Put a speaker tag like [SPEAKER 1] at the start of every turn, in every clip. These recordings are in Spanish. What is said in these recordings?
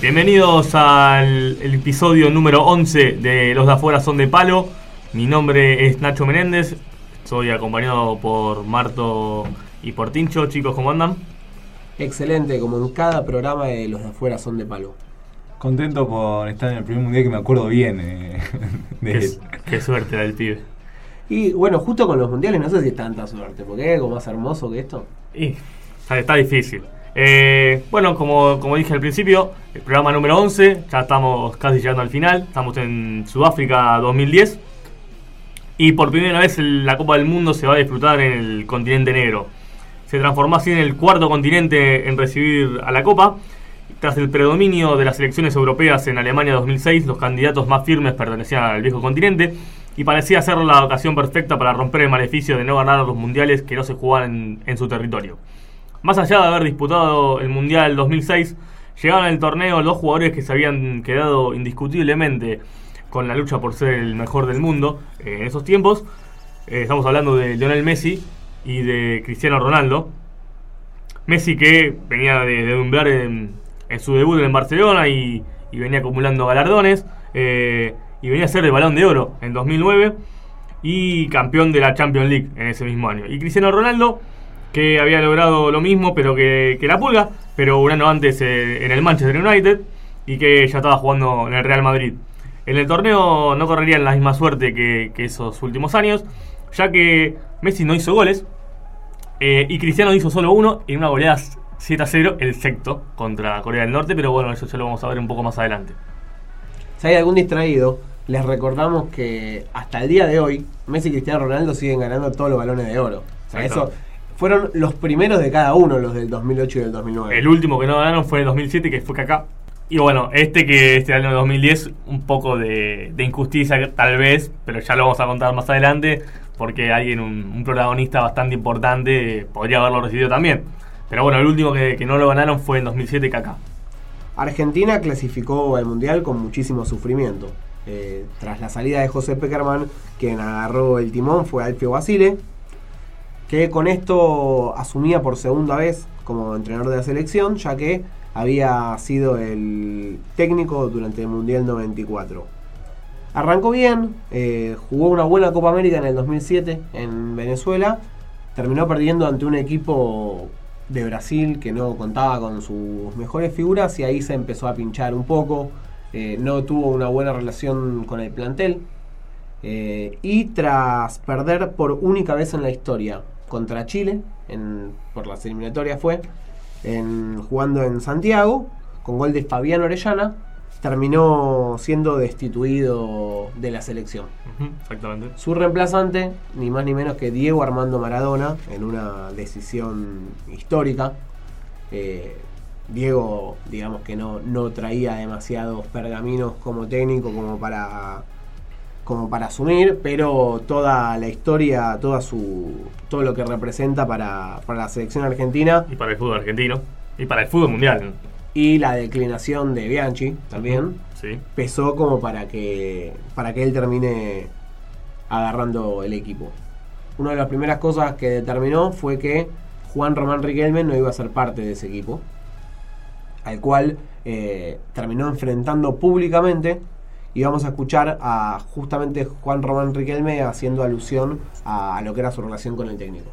[SPEAKER 1] Bienvenidos al el episodio número 11 de Los de afuera son de palo. Mi nombre es Nacho Menéndez, soy acompañado por Marto y por Tincho. Chicos, ¿cómo andan?
[SPEAKER 2] Excelente, como en cada programa de Los de afuera son de palo.
[SPEAKER 3] Contento por estar en el primer mundial que me acuerdo bien. eh, de
[SPEAKER 1] Qué, qué suerte del pibe.
[SPEAKER 2] Y bueno, justo con los mundiales no sé si es tanta suerte, porque hay algo más hermoso que esto.
[SPEAKER 1] Y está, está difícil. Eh, bueno, como, como dije al principio, el programa número 11, ya estamos casi llegando al final, estamos en Sudáfrica 2010 y por primera vez la Copa del Mundo se va a disfrutar en el continente negro. Se transformó así en el cuarto continente en recibir a la Copa. Tras el predominio de las elecciones europeas en Alemania 2006, los candidatos más firmes pertenecían al viejo continente y parecía ser la ocasión perfecta para romper el maleficio de no ganar los mundiales que no se jugaban en su territorio. Más allá de haber disputado el Mundial 2006, llegaron al torneo dos jugadores que se habían quedado indiscutiblemente con la lucha por ser el mejor del mundo eh, en esos tiempos. Eh, estamos hablando de Lionel Messi y de Cristiano Ronaldo. Messi que venía de, de en su debut en Barcelona y, y venía acumulando galardones. eh, y venía a ser el balón de oro en 2009 y campeón de la Champions League en ese mismo año. Y Cristiano Ronaldo, que había logrado lo mismo pero que, que la pulga, pero un año antes eh, en el Manchester United y que ya estaba jugando en el Real Madrid. En el torneo no correrían la misma suerte que, que esos últimos años, ya que Messi no hizo goles eh, y Cristiano hizo solo uno en una goleada 7 a 0, el sexto contra Corea del Norte, pero bueno, eso ya lo vamos a ver un poco más adelante.
[SPEAKER 2] Si hay algún distraído, les recordamos que hasta el día de hoy, Messi y Cristiano Ronaldo siguen ganando todos los balones de oro. O sea, eso fueron los primeros de cada uno, los del 2008 y del 2009.
[SPEAKER 1] El último que no ganaron fue en 2007, que fue Kaká. Y bueno, este que este año 2010, un poco de, de injusticia tal vez, pero ya lo vamos a contar más adelante, porque alguien, un, un protagonista bastante importante, podría haberlo recibido también. Pero bueno, el último que, que no lo ganaron fue en 2007 Kaká.
[SPEAKER 2] Argentina clasificó al Mundial con muchísimo sufrimiento. Eh, tras la salida de José Peckerman, quien agarró el timón fue Alfio Basile, que con esto asumía por segunda vez como entrenador de la selección, ya que había sido el técnico durante el Mundial 94. Arrancó bien, eh, jugó una buena Copa América en el 2007 en Venezuela, terminó perdiendo ante un equipo de Brasil que no contaba con sus mejores figuras y ahí se empezó a pinchar un poco, eh, no tuvo una buena relación con el plantel eh, y tras perder por única vez en la historia contra Chile, en- por las eliminatorias fue, en, jugando en Santiago, con gol de Fabián Orellana, terminó siendo destituido de la selección.
[SPEAKER 1] Exactamente.
[SPEAKER 2] Su reemplazante, ni más ni menos que Diego Armando Maradona, en una decisión histórica. Eh, Diego, digamos que no, no traía demasiados pergaminos como técnico como para como para asumir, pero toda la historia, toda su todo lo que representa para, para la selección argentina
[SPEAKER 1] Y para el fútbol argentino. Y para el fútbol mundial.
[SPEAKER 2] y la declinación de Bianchi también
[SPEAKER 1] Sí.
[SPEAKER 2] pesó como para que para que él termine agarrando el equipo. Una de las primeras cosas que determinó fue que Juan Román Riquelme no iba a ser parte de ese equipo, al cual eh, terminó enfrentando públicamente. Y vamos a escuchar a justamente Juan Román Riquelme haciendo alusión a lo que era su relación con el técnico.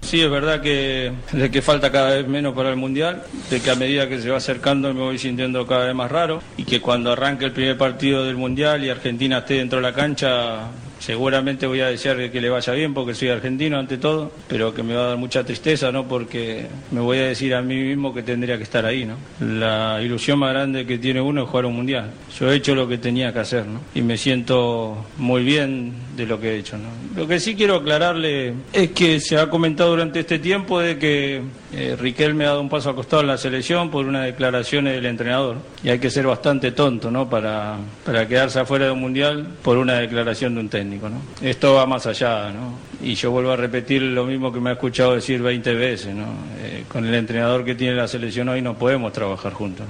[SPEAKER 4] Sí, es verdad que, de que falta cada vez menos para el Mundial, de que a medida que se va acercando me voy sintiendo cada vez más raro y que cuando arranque el primer partido del Mundial y Argentina esté dentro de la cancha, seguramente voy a desear que le vaya bien porque soy argentino ante todo, pero que me va a dar mucha tristeza, ¿no? Porque me voy a decir a mí mismo que tendría que estar ahí, ¿no? La ilusión más grande que tiene uno es jugar un Mundial. Yo he hecho lo que tenía que hacer, ¿no? Y me siento muy bien de lo que he hecho, ¿no? Lo que sí quiero aclararle es que se ha comentado durante este tiempo de que eh, Riquelme ha dado un paso al costado en la selección por unas declaraciones del entrenador. Y hay que ser bastante tonto, ¿no? Para, para quedarse afuera de un mundial por una declaración de un técnico, ¿no? Esto va más allá, ¿no? Y yo vuelvo a repetir lo mismo que me ha escuchado decir 20 veces, ¿no? Eh, con el entrenador que tiene la selección hoy no podemos trabajar juntos.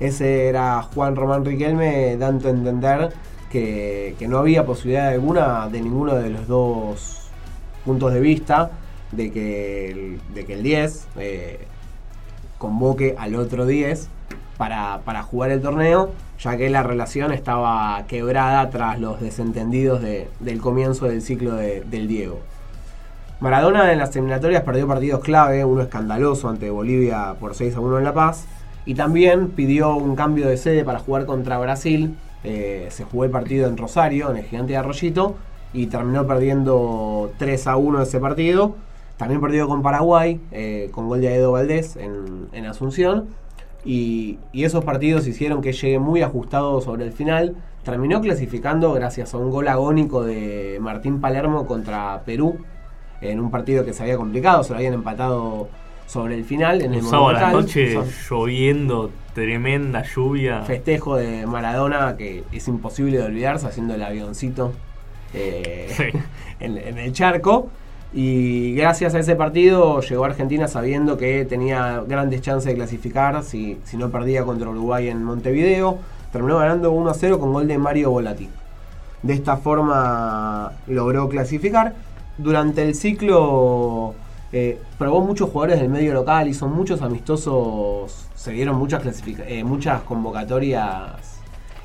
[SPEAKER 2] Ese era Juan Román Riquelme dando a entender que, no había posibilidad alguna de ninguno de los dos puntos de vista. de que el, de que el 10 eh, convoque al otro 10 para, para jugar el torneo, ya que la relación estaba quebrada tras los desentendidos de- del comienzo del ciclo de- del Diego. Maradona en las eliminatorias perdió partidos clave, uno escandaloso ante Bolivia por 6 a 1 en La Paz, y también pidió un cambio de sede para jugar contra Brasil. Eh, se jugó el partido en Rosario, en el Gigante de Arroyito, y terminó perdiendo 3 a 1 ese partido. También perdió con Paraguay, eh, con gol de Edo Valdés en, en Asunción. Y, y esos partidos hicieron que llegue muy ajustado sobre el final. Terminó clasificando gracias a un gol agónico de Martín Palermo contra Perú en un partido que se había complicado, se lo habían empatado sobre el final en el
[SPEAKER 1] sábado a la noche, lloviendo, tremenda lluvia.
[SPEAKER 2] festejo de Maradona que es imposible de olvidarse haciendo el avioncito eh,
[SPEAKER 1] Sí.
[SPEAKER 2] en, en el charco. Y gracias a ese partido llegó a Argentina sabiendo que tenía grandes chances de clasificar si, si no perdía contra Uruguay en Montevideo. Terminó ganando 1 a 0 con gol de Mario Volati. De esta forma logró clasificar. Durante el ciclo eh, probó muchos jugadores del medio local, hizo muchos amistosos, se dieron muchas, eh, muchas convocatorias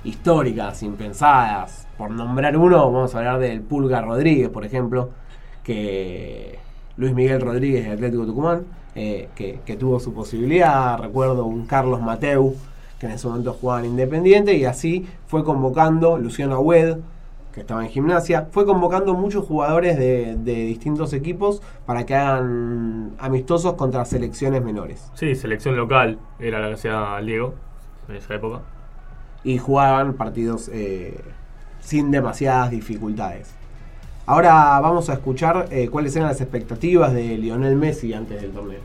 [SPEAKER 2] históricas, impensadas. Por nombrar uno, vamos a hablar del Pulga Rodríguez, por ejemplo, que Luis Miguel Rodríguez de Atlético Tucumán, eh, que, que tuvo su posibilidad. Recuerdo un Carlos Mateu, que en ese momento jugaba en Independiente, y así fue convocando Luciano Agüed, que estaba en gimnasia, fue convocando muchos jugadores de, de distintos equipos para que hagan amistosos contra selecciones menores.
[SPEAKER 1] Sí, selección local era la que hacía Diego en esa época.
[SPEAKER 2] y jugaban partidos eh, sin demasiadas dificultades. Ahora vamos a escuchar eh, cuáles eran las expectativas de Lionel Messi antes del torneo.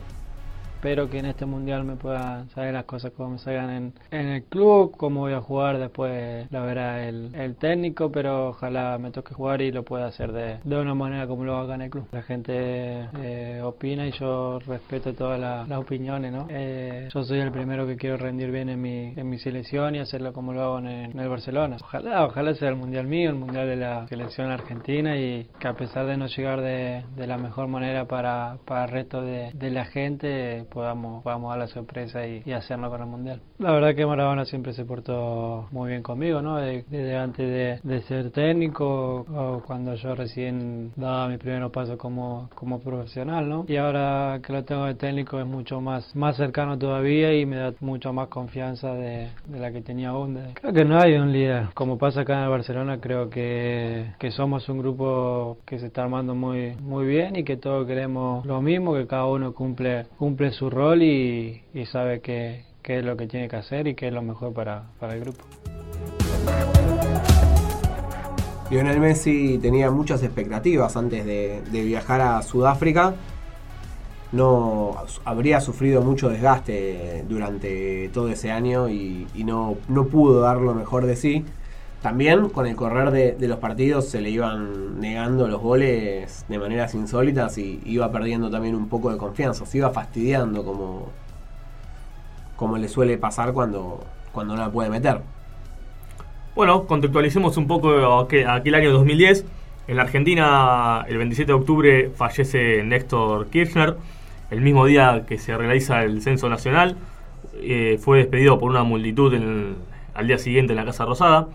[SPEAKER 5] Espero que en este mundial me puedan salir las cosas como me salgan en, el club, cómo voy a jugar después la verá el, el técnico, pero ojalá me toque jugar y lo pueda hacer de, de una manera como lo haga en el club. La gente eh, opina y yo respeto todas la- las opiniones, ¿no? Eh, yo soy el primero que quiero rendir bien en mi, en mi selección y hacerlo como lo hago en el, en el Barcelona. Ojalá, ojalá sea el mundial mío, el mundial de la selección argentina y que a pesar de no llegar de, de la mejor manera para, para el resto de, de la gente, podamos, podamos dar la sorpresa y, y hacerlo con el mundial. La verdad que Maradona siempre se portó muy bien conmigo, ¿no? De- Desde antes de, de ser técnico o cuando yo recién daba mi primer paso como, como profesional, ¿no? Y ahora que lo tengo de técnico es mucho más, más cercano todavía y me da mucho más confianza de, de la que tenía aún. de- Creo que no hay un líder. Como pasa acá en el Barcelona, creo que, que somos un grupo que se está armando muy, muy bien y que todos queremos lo mismo, que cada uno cumple, cumple su rol y, sabe qué qué es lo que tiene que hacer y qué es lo mejor para, para el grupo.
[SPEAKER 2] Lionel Messi tenía muchas expectativas antes de, de viajar a Sudáfrica. No habría sufrido mucho desgaste durante todo ese año y, y no, no pudo dar lo mejor de sí. También con el correr de, los partidos se le iban negando los goles de maneras insólitas y iba perdiendo también un poco de confianza. Se iba fastidiando como, como le suele pasar cuando, cuando no la puede meter.
[SPEAKER 1] Bueno, contextualicemos un poco aquel, aquel año 2010. En la Argentina, el 27 de octubre, fallece Néstor Kirchner. El mismo día que se realiza el censo nacional, eh, fue despedido por una multitud al día siguiente en la Casa Rosada.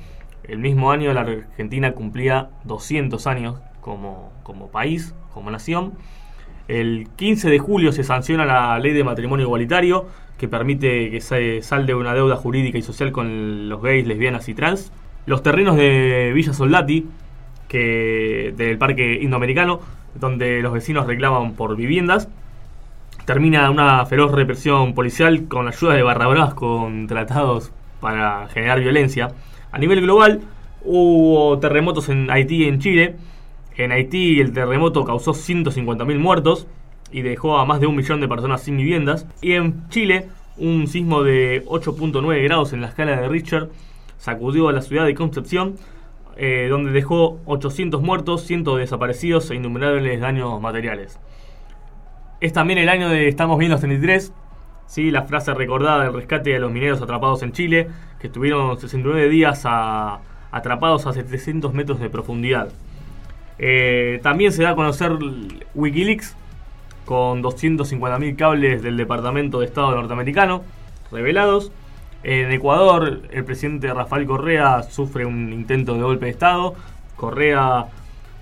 [SPEAKER 1] El mismo año la Argentina cumplía 200 años como, como país, como nación. El 15 de julio se sanciona la ley de matrimonio igualitario que permite que se salde una deuda jurídica y social con los gays, lesbianas y trans. Los terrenos de Villa Soldati, que del Parque Indoamericano, donde los vecinos reclaman por viviendas. Termina una feroz represión policial con ayuda de barra bravas contratados para generar violencia. A nivel global, hubo terremotos en Haití y en Chile. En Haití el terremoto causó 150.000 muertos y dejó a más de un millón de personas sin viviendas. Y en Chile, un sismo de 8.9 grados en la escala de Richter sacudió a la ciudad de Concepción, eh, donde dejó 800 muertos, cientos de desaparecidos e innumerables daños materiales. Es también el año de Estamos bien los 33, ¿sí? la frase recordada del rescate de los mineros atrapados en Chile, que estuvieron 69 días a- atrapados a 700 metros de profundidad. Eh, también se da a conocer Wikileaks, con 250.000 cables del Departamento de Estado norteamericano revelados. En Ecuador, el presidente Rafael Correa sufre un intento de golpe de Estado. Correa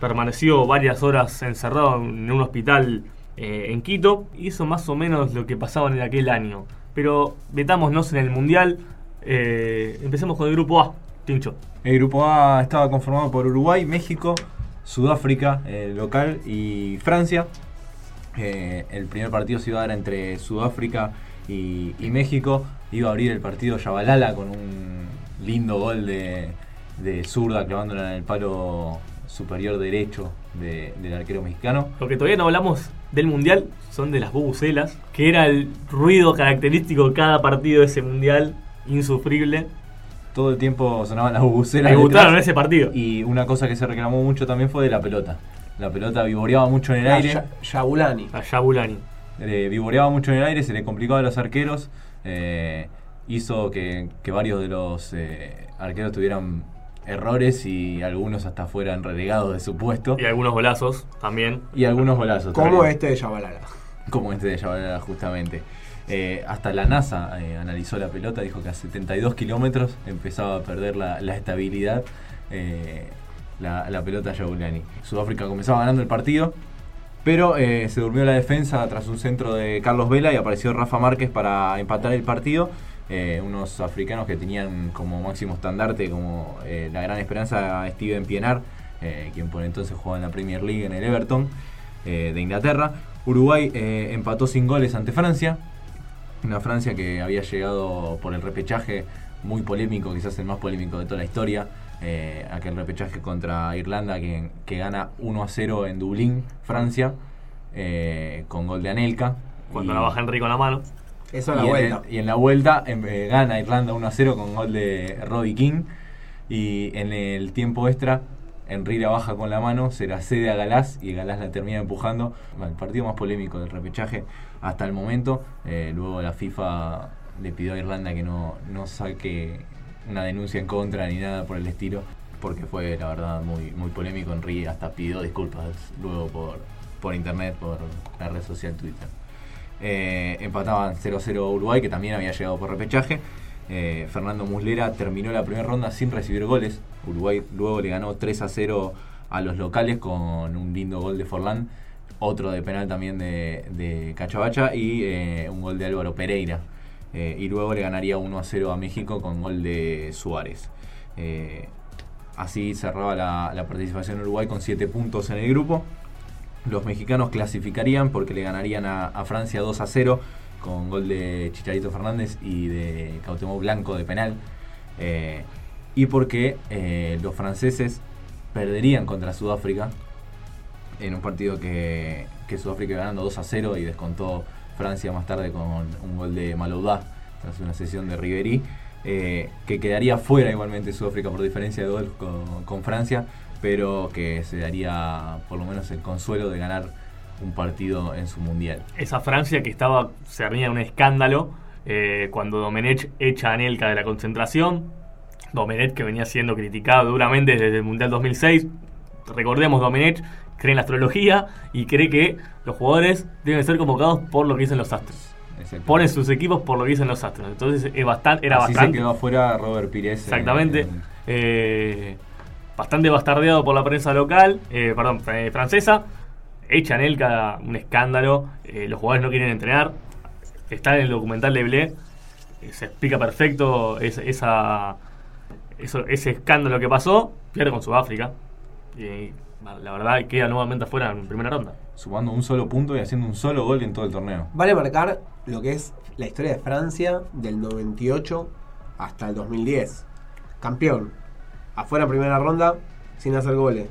[SPEAKER 1] permaneció varias horas encerrado en un hospital eh, en Quito. Hizo más o menos lo que pasaba en aquel año. Pero metámonos en el Mundial. Eh, empecemos con el grupo A, Tincho.
[SPEAKER 3] El grupo A estaba conformado por Uruguay, México, Sudáfrica, eh, local, y Francia. Eh, el primer partido se iba a dar entre Sudáfrica y, y México. Iba a abrir el partido Yabalala con un lindo gol de, de zurda clavándola en el palo superior derecho de- del arquero mexicano.
[SPEAKER 1] Lo que todavía no hablamos del mundial son de las bubucelas, que era el ruido característico de cada partido de ese mundial, insufrible.
[SPEAKER 3] Todo el tiempo sonaban las bubucelas.
[SPEAKER 1] En
[SPEAKER 3] detrás.
[SPEAKER 1] ese partido.
[SPEAKER 3] Y una cosa que se reclamó mucho también fue de la pelota. La pelota vivoreaba mucho en el
[SPEAKER 2] Era
[SPEAKER 3] aire.
[SPEAKER 2] Ya- Yabulani.
[SPEAKER 1] A Yabulani.
[SPEAKER 3] eh, vivoreaba mucho en el aire, se le complicaba a los arqueros, eh, hizo que, que varios de los eh, arqueros tuvieran errores y algunos hasta fueran relegados de su puesto.
[SPEAKER 1] Y algunos golazos también.
[SPEAKER 3] Y algunos golazos.
[SPEAKER 2] Como
[SPEAKER 3] también.
[SPEAKER 2] este de Yabalala.
[SPEAKER 3] Como este de Yabalala, justamente. Eh, hasta la NASA eh, analizó la pelota, dijo que a 72 kilómetros empezaba a perder la, la estabilidad eh, la, la pelota Yabulani. Sudáfrica comenzaba ganando el partido, pero eh, se durmió la defensa tras un centro de Carlos Vela y apareció Rafa Márquez para empatar el partido. Eh, unos africanos que tenían como máximo estandarte, como eh, la gran esperanza, Steven Pienaar, eh, quien por entonces jugaba en la Premier League en el Everton de Inglaterra. Uruguay empató sin goles ante Francia. Una Francia que había llegado por el repechaje muy polémico, quizás el más polémico de toda la historia. aquel repechaje contra Irlanda que, que gana 1 a 0 en Dublín, Francia, con gol de Anelka.
[SPEAKER 1] Cuando
[SPEAKER 3] Y-
[SPEAKER 1] la baja Enrique con la mano.
[SPEAKER 2] Eso es la
[SPEAKER 3] y, en
[SPEAKER 2] vuelta.
[SPEAKER 3] el- y en la vuelta em, eh, gana Irlanda 1 a 0 con gol de Robbie King. Y en el tiempo extra, Henry la baja con la mano, se la cede a Galás y Galás la termina empujando. El partido más polémico del repechaje hasta el momento. Eh, luego la FIFA le pidió a Irlanda que no, no saque una denuncia en contra ni nada por el estilo. Porque fue, la verdad, muy, muy polémico. Henry hasta pidió disculpas luego por, por internet, por la red social Twitter. Eh, empataban 0-0 Uruguay, que también había llegado por repechaje. Eh, Fernando Muslera terminó la primera ronda sin recibir goles. Uruguay luego le ganó 3-0 a los locales con un lindo gol de Forlán, otro de penal también de, de Cachabacha y eh, un gol de Álvaro Pereira. Eh, y luego le ganaría 1-0 a México con gol de Suárez. Así cerraba la, la participación de Uruguay con 7 puntos en el grupo. Los mexicanos clasificarían porque le ganarían a, Francia 2 a 0 con gol de Chicharito Fernández y de Cautemó Blanco de penal. Eh, y porque eh, los franceses perderían contra Sudáfrica en un partido que, que Sudáfrica ganando 2 a 0 y descontó Francia más tarde con un gol de Maloudá tras una sesión de Ribery. eh, que quedaría fuera igualmente Sudáfrica por diferencia de gol con Francia, pero que se daría por lo menos el consuelo de ganar un partido en su mundial.
[SPEAKER 1] Esa Francia que estaba cernida en un escándalo eh, cuando Domenech echa a Anelka de la concentración. Domenech que venía siendo criticado duramente desde el Mundial 2006. Recordemos, Domenech cree en la astrología y cree que los jugadores deben ser convocados por lo que dicen los astros. Ponen sus equipos por lo que dicen los astros. Entonces es bastante, era
[SPEAKER 3] Así
[SPEAKER 1] bastante...
[SPEAKER 3] se quedó afuera Robert Pires. en-
[SPEAKER 1] Exactamente.
[SPEAKER 3] en-
[SPEAKER 1] Eh, bastante bastardeado por la prensa local, eh, perdón, eh, francesa. Echa Anelka un escándalo. eh, los jugadores no quieren entrenar. Está en el documental de Blé. eh, se explica perfecto es- esa, eso- ese escándalo que pasó. Pierde con Sudáfrica. Y la verdad queda nuevamente afuera en primera ronda.
[SPEAKER 3] sumando un solo punto y haciendo un solo gol en todo el torneo.
[SPEAKER 2] Vale marcar lo que es la historia de Francia del 98 hasta el 2010. Campeón. Afuera en primera ronda sin hacer goles.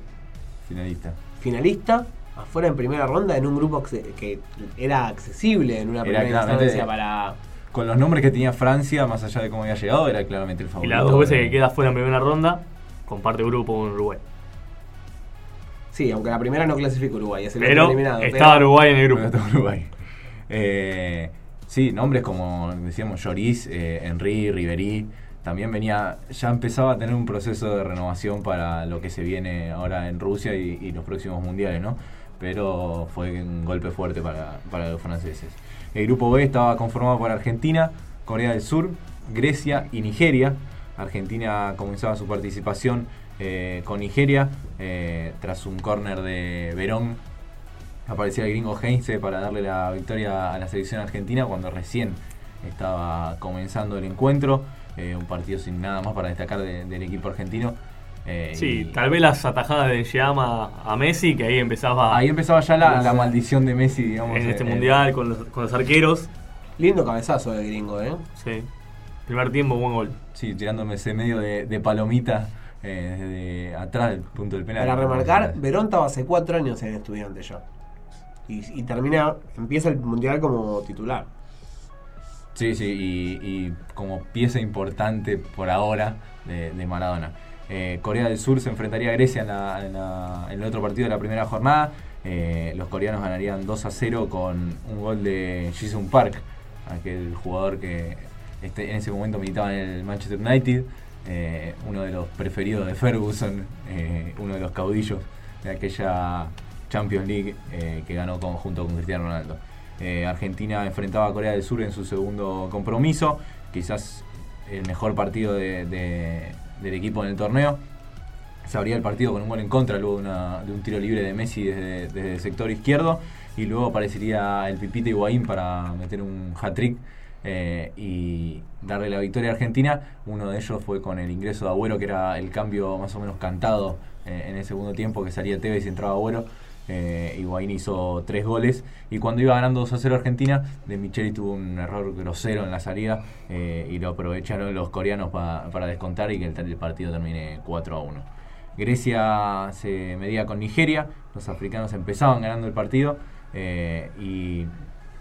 [SPEAKER 3] Finalista.
[SPEAKER 2] Finalista. Afuera en primera ronda en un grupo que era accesible en una
[SPEAKER 3] Era
[SPEAKER 2] primera instancia para.
[SPEAKER 3] Con los nombres que tenía Francia, más allá de cómo había llegado, era claramente el
[SPEAKER 1] Y
[SPEAKER 3] favorito.
[SPEAKER 1] las dos veces que queda afuera en primera ronda, comparte grupo con Uruguay.
[SPEAKER 2] Sí, aunque la primera no clasifica Uruguay, es el
[SPEAKER 1] Pero
[SPEAKER 2] eliminado.
[SPEAKER 1] estaba
[SPEAKER 2] pero-
[SPEAKER 1] Uruguay en el grupo.
[SPEAKER 3] está Uruguay. Eh, sí, nombres como decíamos Lloris, eh, Henry, Riverí. También venía, ya empezaba a tener un proceso de renovación para lo que se viene ahora en Rusia y, los próximos mundiales, ¿no? pero fue un golpe fuerte para, para los franceses. El grupo B estaba conformado por Argentina, Corea del Sur, Grecia y Nigeria. Argentina comenzaba su participación eh, con Nigeria eh, tras un córner de Verón. Aparecía el gringo Heinze para darle la victoria a la selección argentina cuando recién estaba comenzando el encuentro. Eh, un partido sin nada más para destacar de- del equipo argentino. Eh,
[SPEAKER 1] Sí,
[SPEAKER 3] y
[SPEAKER 1] tal vez las atajadas de Llama a Messi, que ahí empezaba
[SPEAKER 3] ahí empezaba ya la, la maldición de Messi, digamos.
[SPEAKER 1] en este
[SPEAKER 3] eh,
[SPEAKER 1] mundial con los, con los arqueros.
[SPEAKER 2] Lindo cabezazo de gringo, ¿eh?
[SPEAKER 1] Sí. Primer tiempo, buen gol.
[SPEAKER 3] Sí, tirándome ese medio de, de palomita eh, desde atrás del punto del penal.
[SPEAKER 2] Para remarcar, Verón estaba hace cuatro años en estudiante ya. Y, y termina, empieza el mundial como titular.
[SPEAKER 3] Sí, sí, y, como pieza importante por ahora de, Maradona. Eh, Corea del Sur se enfrentaría a Grecia en, el otro partido de la primera jornada. Eh, los coreanos ganarían 2 a 0 con un gol de Jisung Park, aquel jugador que este, en ese momento militaba en el Manchester United, eh, uno de los preferidos de Ferguson, uno de los caudillos de aquella Champions League que ganó junto con Cristiano Ronaldo. Eh, Argentina enfrentaba a Corea del Sur en su segundo compromiso, quizás el mejor partido de- de- del equipo en el torneo. Se abría el partido con un gol en contra, luego de, un tiro libre de Messi desde, desde el sector izquierdo, y luego aparecería el Pipita Higuaín para meter un hat-trick eh, y darle la victoria a Argentina. Uno de ellos fue con el ingreso de Agüero, que era el cambio más o menos cantado eh, en el segundo tiempo, que salía Tevez y entraba Agüero. Eh, Higuaín hizo tres goles y cuando iba ganando 2 a 0 Argentina, De Micheli tuvo un error grosero en la salida eh, y lo aprovecharon los coreanos pa- para descontar y que el, partido termine 4 a 1. Grecia se medía con Nigeria, los africanos empezaban ganando el partido eh, y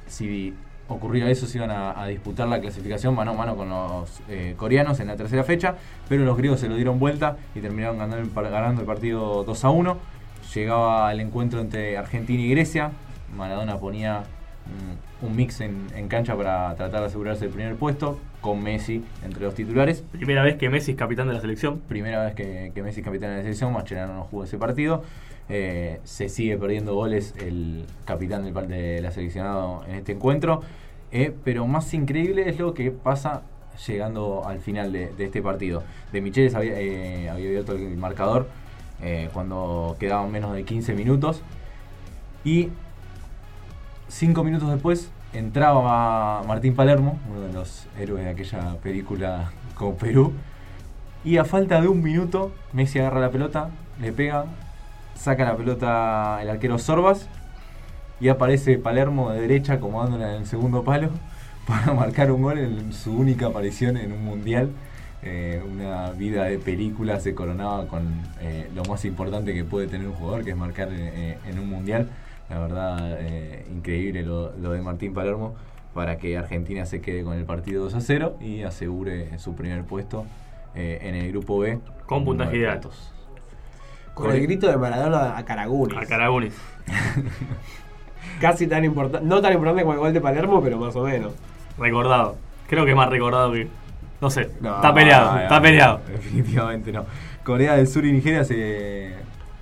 [SPEAKER 3] si ocurría eso se iban a, disputar la clasificación mano a mano con los eh, coreanos en la tercera fecha, pero los griegos se lo dieron vuelta y terminaron ganando el, ganando el partido 2 a 1. Llegaba el encuentro entre Argentina y Grecia, Maradona ponía mm, un mix en, en cancha para tratar de asegurarse el primer puesto, con Messi entre los titulares.
[SPEAKER 1] Primera vez que Messi es capitán de la selección.
[SPEAKER 3] Primera vez que, que Messi es capitán de la selección, Mascherano no jugó ese partido. Eh, se sigue perdiendo goles el capitán del, de la seleccionado en este encuentro. Eh, pero más increíble es lo que pasa llegando al final de, de este partido. De Micheles había, eh, había abierto el marcador eh, cuando quedaban menos de 15 minutos. Y cinco minutos después entraba Martín Palermo, uno de los héroes de aquella película con Perú. Y a falta de un minuto, Messi agarra la pelota, le pega, saca la pelota el arquero Sorbas y aparece Palermo de derecha acomodándola en el segundo palo para marcar un gol en su única aparición en un mundial. Eh, una vida de película se coronaba con eh, lo más importante que puede tener un jugador, que es marcar eh, en un mundial. La verdad, eh, increíble lo, lo de Martín Palermo para que Argentina se quede con el partido 2 a 0 y asegure su primer puesto eh, en el grupo B.
[SPEAKER 1] Con puntaje ideal.
[SPEAKER 3] puntos.
[SPEAKER 2] Con el grito de Maradona a Caragunis.
[SPEAKER 1] A Caragunis.
[SPEAKER 2] Casi tan importante, no tan importante como el gol de Palermo, pero más o menos.
[SPEAKER 1] Recordado. Creo que más recordado que. No sé.
[SPEAKER 3] No,
[SPEAKER 1] está peleado.
[SPEAKER 3] no,
[SPEAKER 1] está peleado.
[SPEAKER 3] Definitivamente no. Corea del Sur y Nigeria se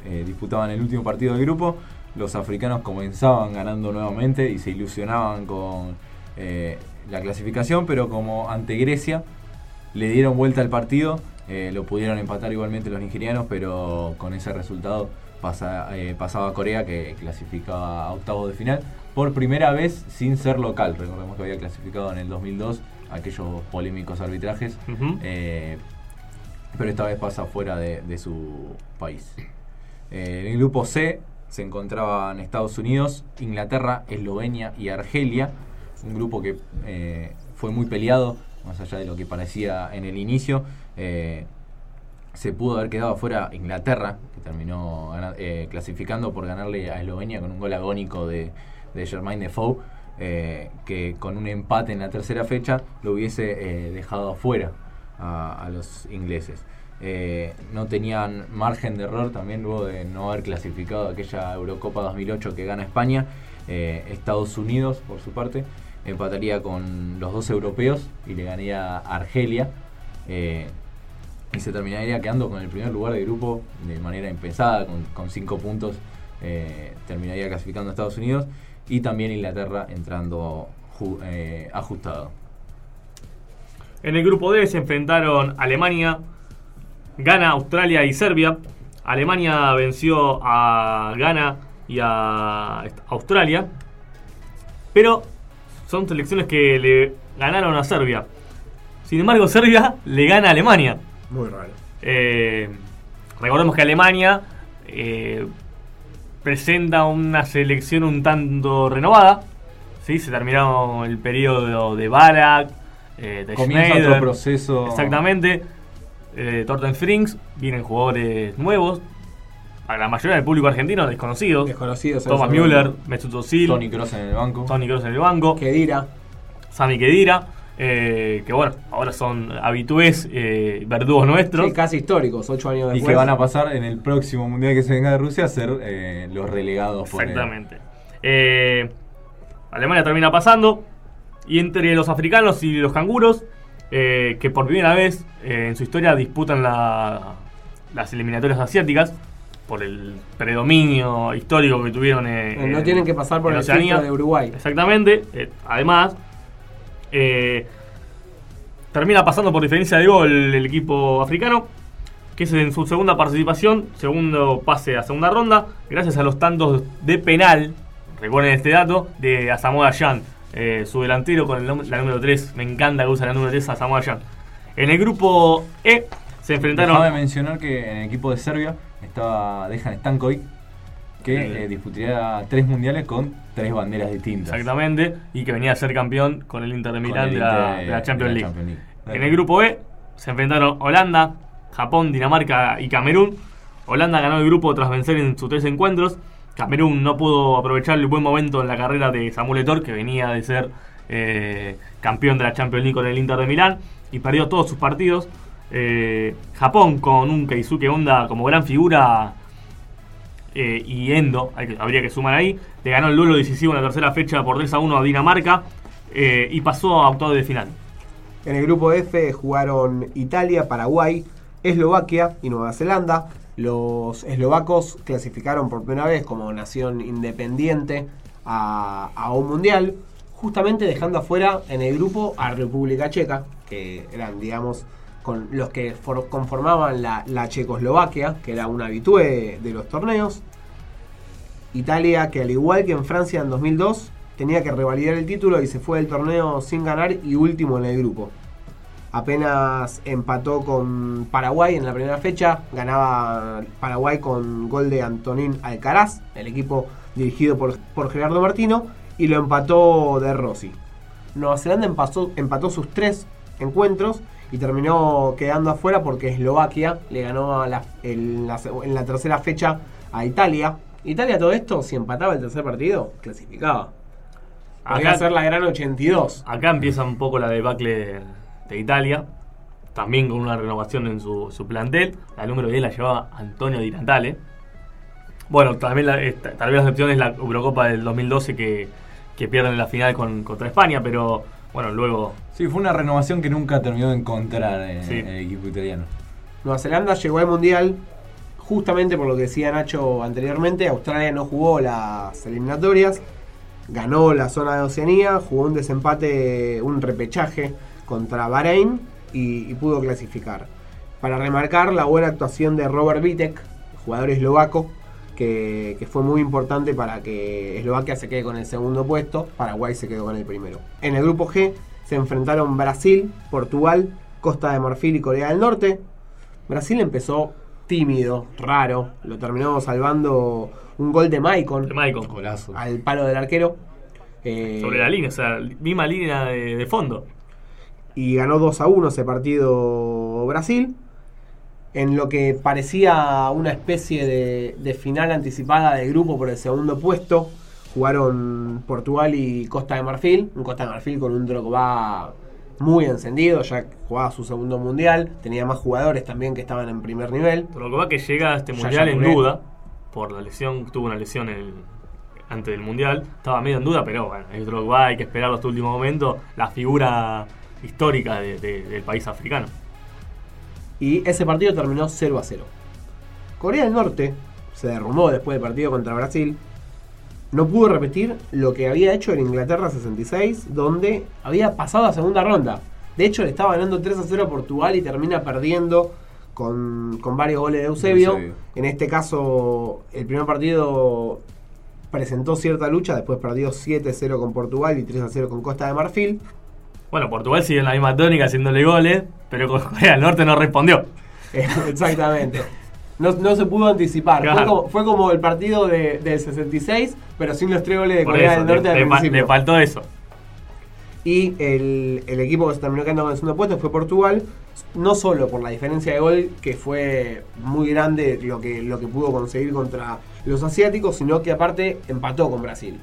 [SPEAKER 3] eh, disputaban el último partido del grupo. Los africanos comenzaban ganando nuevamente y se ilusionaban con eh, la clasificación, pero como ante Grecia le dieron vuelta al partido, eh, lo pudieron empatar igualmente los nigerianos, pero con ese resultado pasa- pasaba Corea que clasificaba a octavos de final por primera vez sin ser local. Recordemos que había clasificado en el 2002 aquellos polémicos arbitrajes, eh, pero esta vez pasa fuera de, de su país. Eh, en el grupo C se encontraban Estados Unidos, Inglaterra, Eslovenia y Argelia, un grupo que eh, fue muy peleado, más allá de lo que parecía en el inicio. Se pudo haber quedado fuera Inglaterra, que terminó eh, clasificando por ganarle a Eslovenia con un gol agónico de, de Germain Defoe, eh, que con un empate en la tercera fecha lo hubiese eh, dejado afuera a, los ingleses. Eh, no tenían margen de error también luego de no haber clasificado aquella Eurocopa 2008 que gana España. Estados Unidos, por su parte, empataría con los dos europeos y le ganaría Argelia. Y se terminaría quedando con el primer lugar de grupo de manera impensada, con, con cinco puntos terminaría clasificando a Estados Unidos y también Inglaterra entrando ju- eh, ajustado.
[SPEAKER 1] En el grupo D se enfrentaron Alemania, Ghana, Australia y Serbia. Alemania venció a Ghana y a Australia. Pero son selecciones que le ganaron a Serbia. Sin embargo, Serbia le gana a Alemania.
[SPEAKER 2] Muy raro.
[SPEAKER 1] Eh, recordemos que Alemania eh, presenta una selección un tanto renovada. ¿sí? Se terminó el periodo de Barak, eh, de
[SPEAKER 3] Comienza
[SPEAKER 1] Schneider.
[SPEAKER 3] otro proceso.
[SPEAKER 1] Exactamente. Eh, Torten Frings, vienen jugadores nuevos. Para la mayoría del público argentino, desconocidos.
[SPEAKER 2] Desconocidos.
[SPEAKER 1] Thomas Müller. Mesut Özil,
[SPEAKER 3] Tony Kroos en el banco.
[SPEAKER 1] Tony Kroos en el banco,
[SPEAKER 2] Kedira.
[SPEAKER 1] Sami Khedira, eh, que bueno, ahora son habitués eh, verdugos nuestros.
[SPEAKER 2] Sí, casi históricos, ocho años
[SPEAKER 3] Y
[SPEAKER 2] después.
[SPEAKER 3] que van a pasar en el próximo mundial que se venga de Rusia a ser eh, los relegados
[SPEAKER 1] Exactamente. Eh, Alemania termina pasando. Y entre los africanos y los canguros, eh, que por primera vez eh, en su historia disputan la- las eliminatorias asiáticas, por el predominio histórico que tuvieron eh,
[SPEAKER 2] Eh, no
[SPEAKER 1] en-
[SPEAKER 2] tienen que pasar por
[SPEAKER 1] en
[SPEAKER 2] el de Uruguay.
[SPEAKER 1] Exactamente. eh, además, eh, termina pasando por diferencia de gol el equipo africano, que es en su segunda participación, segundo pase a segunda ronda, gracias a los tantos de penal, recuerden este dato, de Asamoah Gyan, eh, su delantero con el la número 3. Me encanta que usa la número 3 Asamoah Gyan. En el grupo E se enfrentaron...
[SPEAKER 3] Déjame mencionar que en el equipo de Serbia estaba Dejan Stankovic, que eh, disputaría tres mundiales con tres banderas distintas.
[SPEAKER 1] Exactamente, y que venía a ser campeón con el Inter de Milán de, la,
[SPEAKER 3] Inter
[SPEAKER 1] de la Champions League.
[SPEAKER 3] Champions League.
[SPEAKER 1] En el grupo B se enfrentaron Holanda, Japón, Dinamarca y Camerún. Holanda ganó el grupo tras vencer en sus tres encuentros. Camerún no pudo aprovechar el buen momento en la carrera de Samuel Eto'o, que venía de ser eh, campeón de la Champions League con el Inter de Milán y perdió todos sus partidos. Eh, Japón con un Keisuke Honda como gran figura eh, y Endo, habría que sumar ahí, le ganó el duelo decisivo en la tercera fecha por 3 a 1 a Dinamarca eh, y pasó a octavos de final.
[SPEAKER 2] En el grupo F jugaron Italia, Paraguay, Eslovaquia y Nueva Zelanda. Los eslovacos clasificaron por primera vez como nación independiente a, a un mundial, justamente dejando afuera en el grupo a República Checa, que eran, digamos, con los que for- conformaban la, Checoslovaquia, que era un habitué de los torneos. Italia, que al igual que en Francia en 2002, tenía que revalidar el título y se fue del torneo sin ganar y último en el grupo. Apenas empató con Paraguay en la primera fecha, ganaba Paraguay con gol de Antonín Alcaraz, el equipo dirigido por, Gerardo Martino, y lo empató de Rossi. Nueva Zelanda empató sus tres encuentros y terminó quedando afuera porque Eslovaquia le ganó a la- en, la, seg- en la tercera fecha a Italia. Italia todo esto, si empataba el tercer partido, clasificaba. Podía
[SPEAKER 1] Acá-
[SPEAKER 2] ser la gran 82.
[SPEAKER 1] Acá empieza un poco la debacle de Italia, también con una renovación en su, su plantel. La número 10 la llevaba Antonio Di Natale. Bueno, también la- eh, ta- tal vez la excepción es la Eurocopa del 2012 que, que pierden en la final con, contra España, pero bueno, luego
[SPEAKER 3] Sí, fue una renovación que nunca terminó de encontrar en,
[SPEAKER 1] Sí.
[SPEAKER 3] el equipo italiano.
[SPEAKER 2] Nueva Zelanda llegó al Mundial justamente por lo que decía Nacho anteriormente. Australia no jugó las eliminatorias, ganó la zona de Oceanía, jugó un desempate, un repechaje contra Bahrein y, y pudo clasificar. Para remarcar la buena actuación de Robert Vitek, jugador eslovaco, que, que fue muy importante para que Eslovaquia se quede con el segundo puesto, Paraguay se quedó con el primero. En el grupo G se enfrentaron Brasil, Portugal, Costa de Marfil y Corea del Norte. Brasil empezó tímido, raro, lo terminó salvando un gol de Maicon
[SPEAKER 1] de Maicon.
[SPEAKER 3] Golazo.
[SPEAKER 2] al palo del arquero. Eh,
[SPEAKER 1] Sobre la línea, o sea, misma línea de, de fondo.
[SPEAKER 2] y ganó 2 a 1 ese partido Brasil. En lo que parecía una especie de, de final anticipada de grupo por el segundo puesto, jugaron Portugal y Costa de Marfil. Un Costa de Marfil con un Drogba muy encendido, ya que jugaba su segundo mundial. Tenía más jugadores también que estaban en primer nivel.
[SPEAKER 1] Lo que llega a este mundial en duda, por la lesión, tuvo una lesión el- antes del mundial, estaba medio en duda, pero bueno, es Drogba, hay que esperar hasta último momento, la figura histórica de- de- del país africano.
[SPEAKER 2] Y ese partido terminó 0 a 0. Corea del Norte se derrumbó después del partido contra Brasil, no pudo repetir lo que había hecho en Inglaterra 66, donde había pasado a segunda ronda. De hecho, le estaba ganando 3 a 0 a Portugal y termina perdiendo con, con varios goles de Eusebio.
[SPEAKER 3] Eusebio.
[SPEAKER 2] En este caso, el primer partido presentó cierta lucha, después perdió 7-0 con Portugal y 3-0 con Costa de Marfil.
[SPEAKER 1] Bueno, Portugal sigue en la misma tónica haciéndole goles, pero con Corea del Norte no respondió.
[SPEAKER 2] Exactamente. No, no se pudo anticipar. Fue, como, fue como el partido de, del 66, pero sin los tres goles de
[SPEAKER 1] Por
[SPEAKER 2] Corea
[SPEAKER 1] eso,
[SPEAKER 2] del Norte
[SPEAKER 1] le,
[SPEAKER 2] al principio.
[SPEAKER 1] le faltó eso.
[SPEAKER 2] Y el, el equipo que se terminó quedando con el segundo puesto fue Portugal, no solo por la diferencia de gol, que fue muy grande lo que, lo que pudo conseguir contra los asiáticos, sino que aparte empató con Brasil.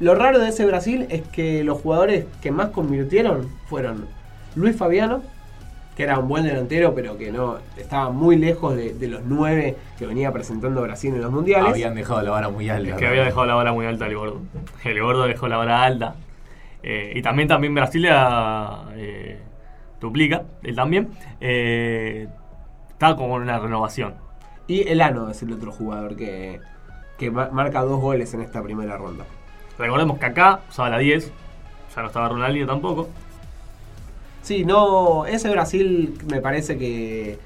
[SPEAKER 2] Lo raro de ese Brasil es que los jugadores que más convirtieron fueron Luis Fabiano, que era un buen delantero, pero que no estaba muy lejos de, de los nueve que venía presentando Brasil en los mundiales.
[SPEAKER 3] Habían dejado la vara muy alta.
[SPEAKER 1] Es que había dejado la vara muy alta el gordo. El gordo dejó la vara alta. Eh, y también, también Brasilia eh, duplica, él también. Eh, está como en una renovación.
[SPEAKER 2] Y Elano es el otro jugador que, que ma- marca dos goles en esta primera ronda.
[SPEAKER 1] Recordemos que acá usaba la 10, ya no estaba Ronaldinho tampoco.
[SPEAKER 2] Sí, no, ese Brasil me parece que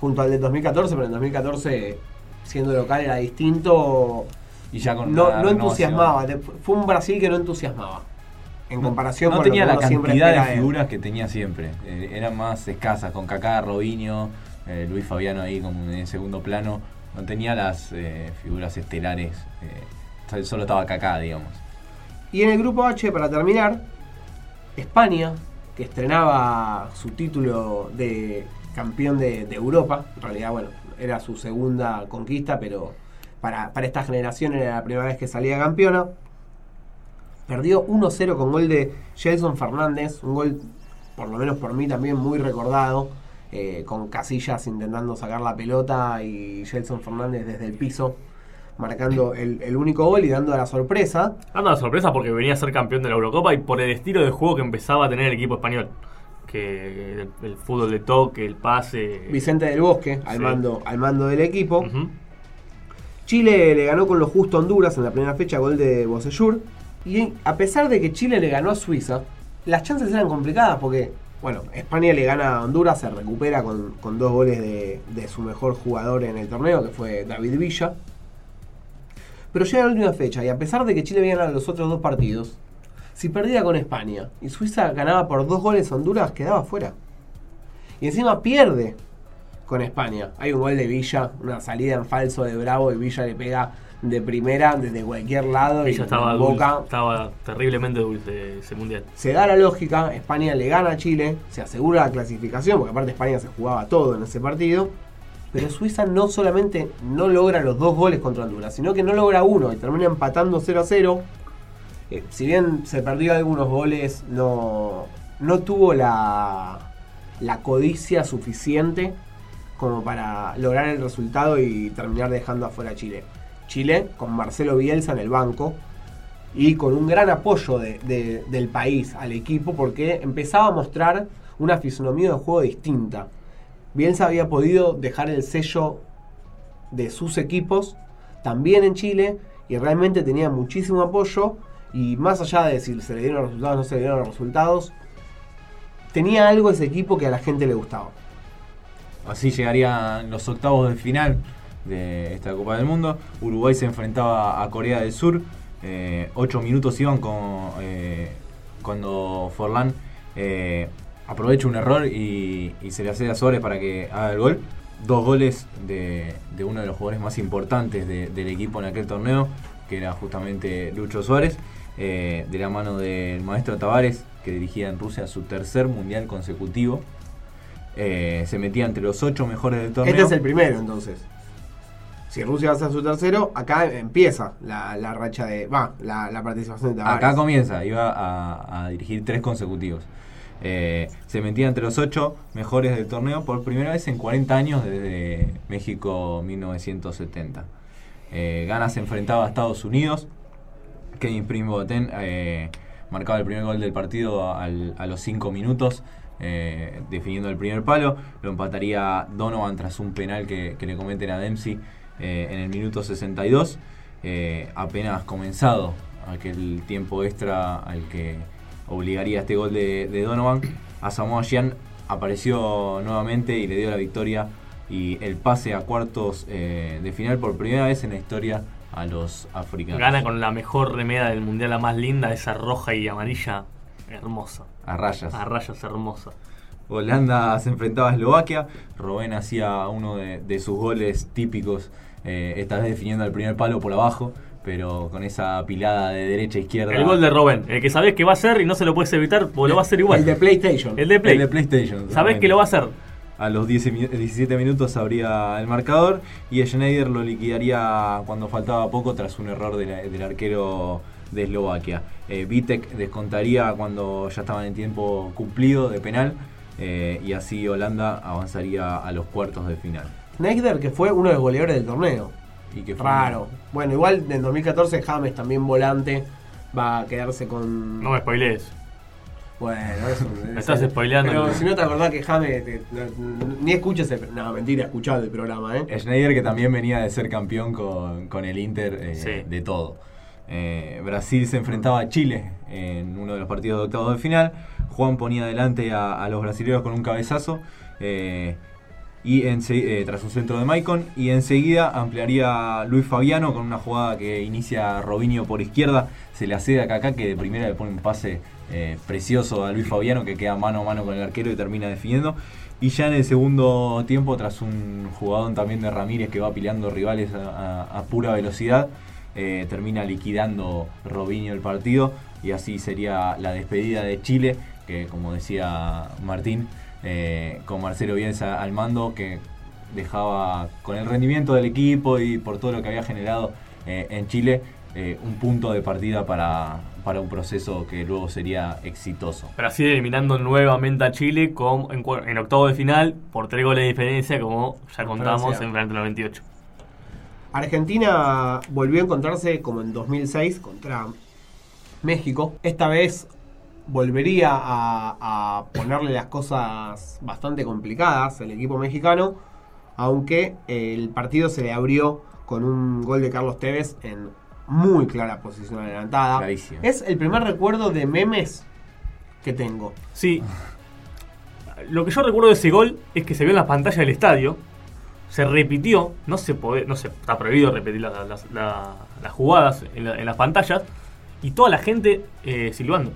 [SPEAKER 2] junto al del 2014, pero en 2014 siendo local era distinto,
[SPEAKER 3] Y ya con
[SPEAKER 2] no, no entusiasmaba, fue un Brasil que no entusiasmaba. En comparación
[SPEAKER 3] no
[SPEAKER 2] con
[SPEAKER 3] tenía
[SPEAKER 2] lo que
[SPEAKER 3] la cantidad de
[SPEAKER 2] espera él.
[SPEAKER 3] figuras que tenía siempre. Eh, eran más escasas, con Kaká, Robinho, eh, Luis Fabiano ahí como en segundo plano. No tenía las eh, figuras estelares. Solo estaba Kaká, digamos.
[SPEAKER 2] Y en el grupo H, para terminar, España, que estrenaba su título de campeón de, de Europa, en realidad, bueno, era su segunda conquista, pero para, para esta generación era la primera vez que salía campeona. Perdió 1-0 con gol de Gelson Fernández, un gol, por lo menos por mí, también muy recordado, eh, con Casillas intentando sacar la pelota y Gelson Fernández desde el piso, marcando el, el único gol y dando la sorpresa.
[SPEAKER 1] Dando la sorpresa porque venía a ser campeón de la Eurocopa y por el estilo de juego que empezaba a tener el equipo español. Que el, el fútbol de toque, el pase.
[SPEAKER 2] Vicente del Bosque al,
[SPEAKER 1] Sí.
[SPEAKER 2] mando, al mando del equipo. Chile le ganó con lo justo a Honduras en la primera fecha, gol de Bocellur. Y a pesar de que Chile le ganó a Suiza, las chances eran complicadas porque, bueno, España le gana a Honduras, se recupera con, con dos goles de, de su mejor jugador en el torneo, que fue David Villa. Pero llega la última fecha y a pesar de que Chile había ganado los otros dos partidos, si perdía con España y Suiza ganaba por dos goles Honduras, quedaba fuera. Y encima pierde con España. Hay un gol de Villa, una salida en falso de Bravo y Villa le pega de primera desde cualquier lado y
[SPEAKER 1] Ella estaba,
[SPEAKER 2] en
[SPEAKER 1] dulce,
[SPEAKER 2] boca.
[SPEAKER 1] estaba terriblemente dulce ese mundial.
[SPEAKER 2] Se da la lógica, España le gana a Chile, se asegura la clasificación, porque aparte España se jugaba todo en ese partido. Pero Suiza no solamente no logra los dos goles contra Honduras, sino que no logra uno y termina empatando 0 a 0. Eh, si bien se perdió algunos goles, no, no tuvo la, codicia suficiente como para lograr el resultado y terminar dejando afuera a Chile. Chile con Marcelo Bielsa en el banco y con un gran apoyo de- de- del país al equipo porque empezaba a mostrar una fisonomía de juego distinta. Bielsa había podido dejar el sello de sus equipos también en Chile y realmente tenía muchísimo apoyo y más allá de si se le dieron los resultados o no se le dieron los resultados, tenía algo ese equipo que a la gente le gustaba.
[SPEAKER 3] Así llegarían los octavos de final de esta Copa del Mundo. Uruguay se enfrentaba a Corea del Sur. Eh, ocho minutos iban con, eh, cuando Forlán eh, aprovecha un error y, y se le hace a Suárez para que haga el gol. Dos goles de, de uno de los jugadores más importantes de- del equipo en aquel torneo, que era justamente Lucho Suárez, eh, de la mano del maestro Tavares, que dirigía en Rusia su tercer mundial consecutivo. Eh, se metía entre los ocho mejores del torneo.
[SPEAKER 2] Este es el primero entonces. Si Rusia va a ser su tercero, acá empieza la, la racha de. Va, la, la participación de Tavares.
[SPEAKER 3] Acá comienza, iba a, a dirigir tres consecutivos. Eh, se metía entre los ocho mejores del torneo por primera vez en 40 años desde México 1970. Eh, se enfrentaba a Estados Unidos. Kevin Boateng eh, marcaba el primer gol del partido a los 5 minutos, eh, definiendo el primer palo. Lo empataría Donovan tras un penal que, que le cometen a Dempsey en el minuto 62, eh, apenas comenzado aquel tiempo extra al que obligaría este gol de, de Donovan, a Samoa Gyan apareció nuevamente y le dio la victoria y el pase a cuartos eh, de final por primera vez en la historia a los africanos.
[SPEAKER 1] Gana con la mejor remeda del mundial, la más linda, esa roja y amarilla hermosa.
[SPEAKER 3] A rayas.
[SPEAKER 1] A rayas hermosa.
[SPEAKER 3] Holanda se enfrentaba a Eslovaquia. Robben hacía uno de, de sus goles típicos, eh, esta vez definiendo el primer palo por abajo, pero con esa pilada de derecha a izquierda.
[SPEAKER 1] El gol de Robben, el que sabés que va a hacer y no se lo puedes evitar porque lo va a hacer igual.
[SPEAKER 2] El de PlayStation.
[SPEAKER 1] El de Play.
[SPEAKER 3] El de PlayStation.
[SPEAKER 1] Sabés que lo va a hacer.
[SPEAKER 3] A los 10 mi- 17 minutos abría el marcador y Schneider lo liquidaría cuando faltaba poco tras un error de la- del arquero de Eslovaquia. Eh, Vitek descontaría cuando ya estaba en tiempo cumplido de penal eh, y así Holanda avanzaría a los cuartos de final.
[SPEAKER 2] Schneider, que fue uno de los goleadores del torneo.
[SPEAKER 3] Y que fue-
[SPEAKER 2] Raro. Bueno, igual en 2014 James también volante va a quedarse con.
[SPEAKER 1] No me spoilees.
[SPEAKER 2] Bueno, eso.
[SPEAKER 1] Me estás spoileando.
[SPEAKER 2] Pero si no te acordás que James. te- no- ni escuches el. No, mentira, escuchado el programa, ¿eh?
[SPEAKER 3] Schneider que también venía de ser campeón con, con el Inter eh,
[SPEAKER 1] Sí.
[SPEAKER 3] de todo. Eh, Brasil se enfrentaba a Chile en uno de los partidos de octavos de final. Juan ponía adelante a, a los brasileños con un cabezazo. eh, y ense- eh, tras un centro de Maicon y enseguida ampliaría Luis Fabiano con una jugada que inicia Robinho por izquierda, se le accede a Kaká que de primera le pone un pase eh, precioso a Luis Fabiano que queda mano a mano con el arquero y termina definiendo. Y ya en el segundo tiempo, tras un jugador también de Ramírez que va peleando rivales a pura velocidad, eh, termina liquidando Robinho el partido y así sería la despedida de Chile, que como decía Martín, eh, con Marcelo Bielsa al mando, que dejaba con el rendimiento del equipo y por todo lo que había generado eh, en Chile, eh, un punto de partida para, para un proceso que luego sería exitoso.
[SPEAKER 1] Brasil eliminando nuevamente a Chile con, en, octavo de final por tres goles de diferencia, como ya contamos
[SPEAKER 2] Francia.
[SPEAKER 1] en Francia 98.
[SPEAKER 2] Argentina volvió a encontrarse como en 2006 contra México. Esta vez volvería a, a ponerle las cosas bastante complicadas el equipo mexicano, aunque el partido se le abrió con un gol de Carlos Tevez en muy clara posición adelantada.
[SPEAKER 3] Clarísimo.
[SPEAKER 2] Es el primer recuerdo de memes que tengo.
[SPEAKER 1] Sí. Lo que yo recuerdo de ese gol es que se vio en la pantalla del estadio. Se repitió. No se puede, no se está prohibido repetir la- las- la- las jugadas en, la- en las pantallas. Y toda la gente eh, silbando.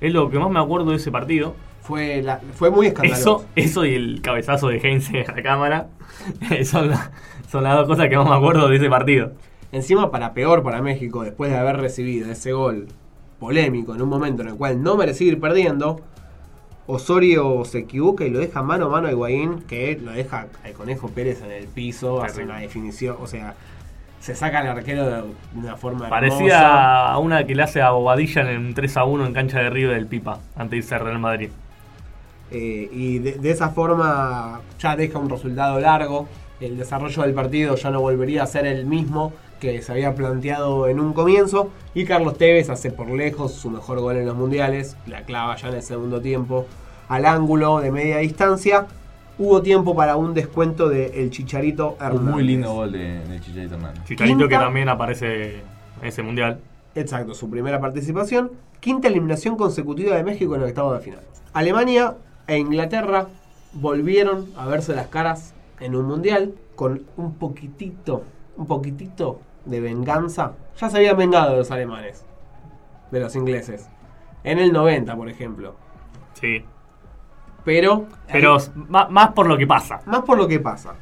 [SPEAKER 1] Es lo que más me acuerdo de ese partido.
[SPEAKER 2] Fue, la- fue muy escandaloso.
[SPEAKER 1] Eso, eso y el cabezazo de Heinze a la cámara son, la- son las dos cosas que más me acuerdo de ese partido.
[SPEAKER 2] Encima, para peor para México, después de haber recibido ese gol polémico en un momento en el cual no merecía ir perdiendo, Osorio se equivoca y lo deja mano a mano a Higuaín, que lo deja al Conejo Pérez en el piso, hace una definición, o sea, se saca al arquero de una forma hermosa.
[SPEAKER 1] Parecía a una que le hace a Bobadilla en un 3 a 1 en cancha de Río del Pipa, antes de irse a Real Madrid.
[SPEAKER 2] Eh, y de, de esa forma ya deja un resultado largo. El desarrollo del partido ya no volvería a ser el mismo que se había planteado en un comienzo. Y Carlos Tevez hace por lejos su mejor gol en los mundiales. La clava ya en el segundo tiempo al ángulo de media distancia. Hubo tiempo para un descuento de El Chicharito Hernández.
[SPEAKER 3] Un muy lindo gol de, de Chicharito Hernández.
[SPEAKER 1] Chicharito que también aparece en ese mundial.
[SPEAKER 2] Exacto, su primera participación. Quinta eliminación consecutiva de México en el octavo de final. Alemania e Inglaterra volvieron a verse las caras en un mundial con un poquitito, un poquitito de venganza. Ya se habían vengado de los alemanes, de los ingleses. En el 90, por ejemplo.
[SPEAKER 1] Sí.
[SPEAKER 2] Pero.
[SPEAKER 1] Pero más por lo que pasa.
[SPEAKER 2] Más por lo que pasa.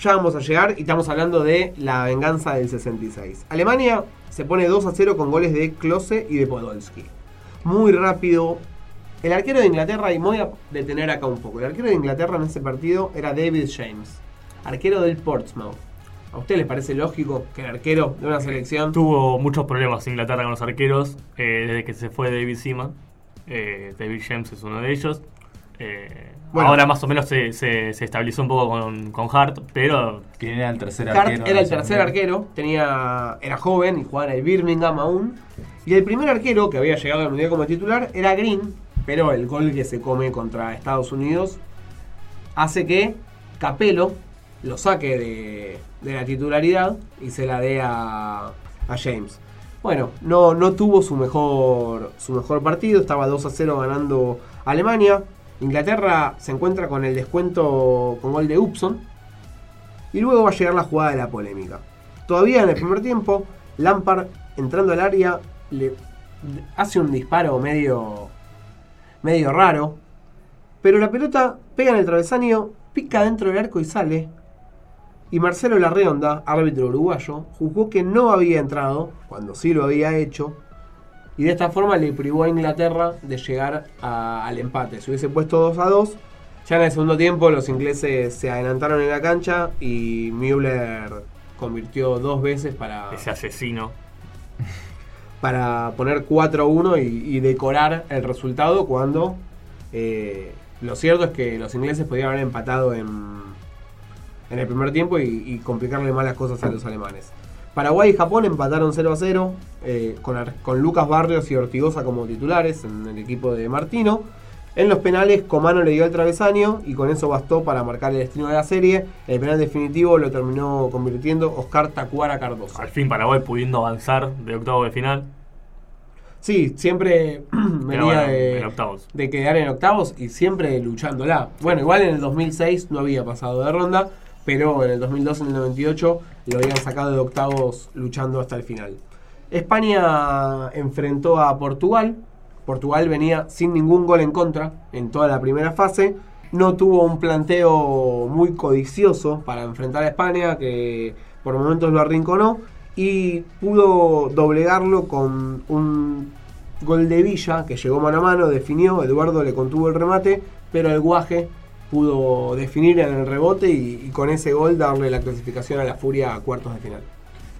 [SPEAKER 2] Ya vamos a llegar y estamos hablando de la venganza del 66. Alemania se pone 2 a 0 con goles de Klose y de Podolski. Muy rápido. El arquero de Inglaterra, y me voy a detener acá un poco. El arquero de Inglaterra en ese partido era David James, arquero del Portsmouth. ¿A usted les parece lógico que el arquero de una selección
[SPEAKER 1] Tuvo muchos problemas Inglaterra con los arqueros eh, desde que se fue David Seaman. Eh, David James es uno de ellos. Eh,
[SPEAKER 2] Bueno.
[SPEAKER 1] ahora más o menos se, se- se estabilizó un poco con, con Hart, pero
[SPEAKER 3] ¿Quién era el tercer
[SPEAKER 2] Hart
[SPEAKER 3] arquero?
[SPEAKER 2] era el tercer arquero, tenía, era joven y jugaba en el Birmingham aún. Y el primer arquero que había llegado al mundial como titular era Green, pero el gol que se come contra Estados Unidos hace que Capello lo saque de, de la titularidad y se la dé a, a James. Bueno, no, no tuvo su mejor, su mejor partido, estaba 2 a 0 ganando Alemania. Inglaterra se encuentra con el descuento con gol de Upson. Y luego va a llegar la jugada de la polémica. Todavía en el primer tiempo, Lampard entrando al área le hace un disparo medio, medio raro. Pero la pelota pega en el travesaño, pica dentro del arco y sale. Y Marcelo Larreonda, árbitro uruguayo, juzgó que no había entrado, cuando sí lo había hecho, y de esta forma le privó a Inglaterra de llegar a- al empate. Se hubiese puesto 2 a 2. Ya en el segundo tiempo los ingleses se adelantaron en la cancha y Müller convirtió dos veces para,
[SPEAKER 1] Ese asesino.
[SPEAKER 2] para poner 4 a 1 y, y decorar el resultado cuando eh, lo cierto es que los ingleses podían haber empatado en, en el primer tiempo y, y complicarle más las cosas a los alemanes. Paraguay y Japón empataron 0 a 0 eh, con, Lucas Barrios y Ortigosa como titulares en el equipo de Martino. En los penales, Comano le dio el travesaño y con eso bastó para marcar el destino de la serie. El penal definitivo lo terminó convirtiendo Oscar Tacuara Cardoso.
[SPEAKER 1] Al fin Paraguay pudiendo avanzar de octavo de final.
[SPEAKER 2] Sí, siempre venía
[SPEAKER 1] bueno,
[SPEAKER 2] de, de quedar en octavos y siempre luchándola. Bueno, igual en el 2006 no había pasado de ronda, pero en el 2002, en el 98, lo habían sacado de octavos luchando hasta el final. España enfrentó a Portugal. Portugal venía sin ningún gol en contra en toda la primera fase. No tuvo un planteo muy codicioso para enfrentar a España, que por momentos lo arrinconó. Y pudo doblegarlo con un gol de Villa, que llegó mano a mano, definió, Eduardo le contuvo el remate, pero el Guaje pudo definir en el rebote y, y con ese gol darle la clasificación a la Furia a cuartos de final.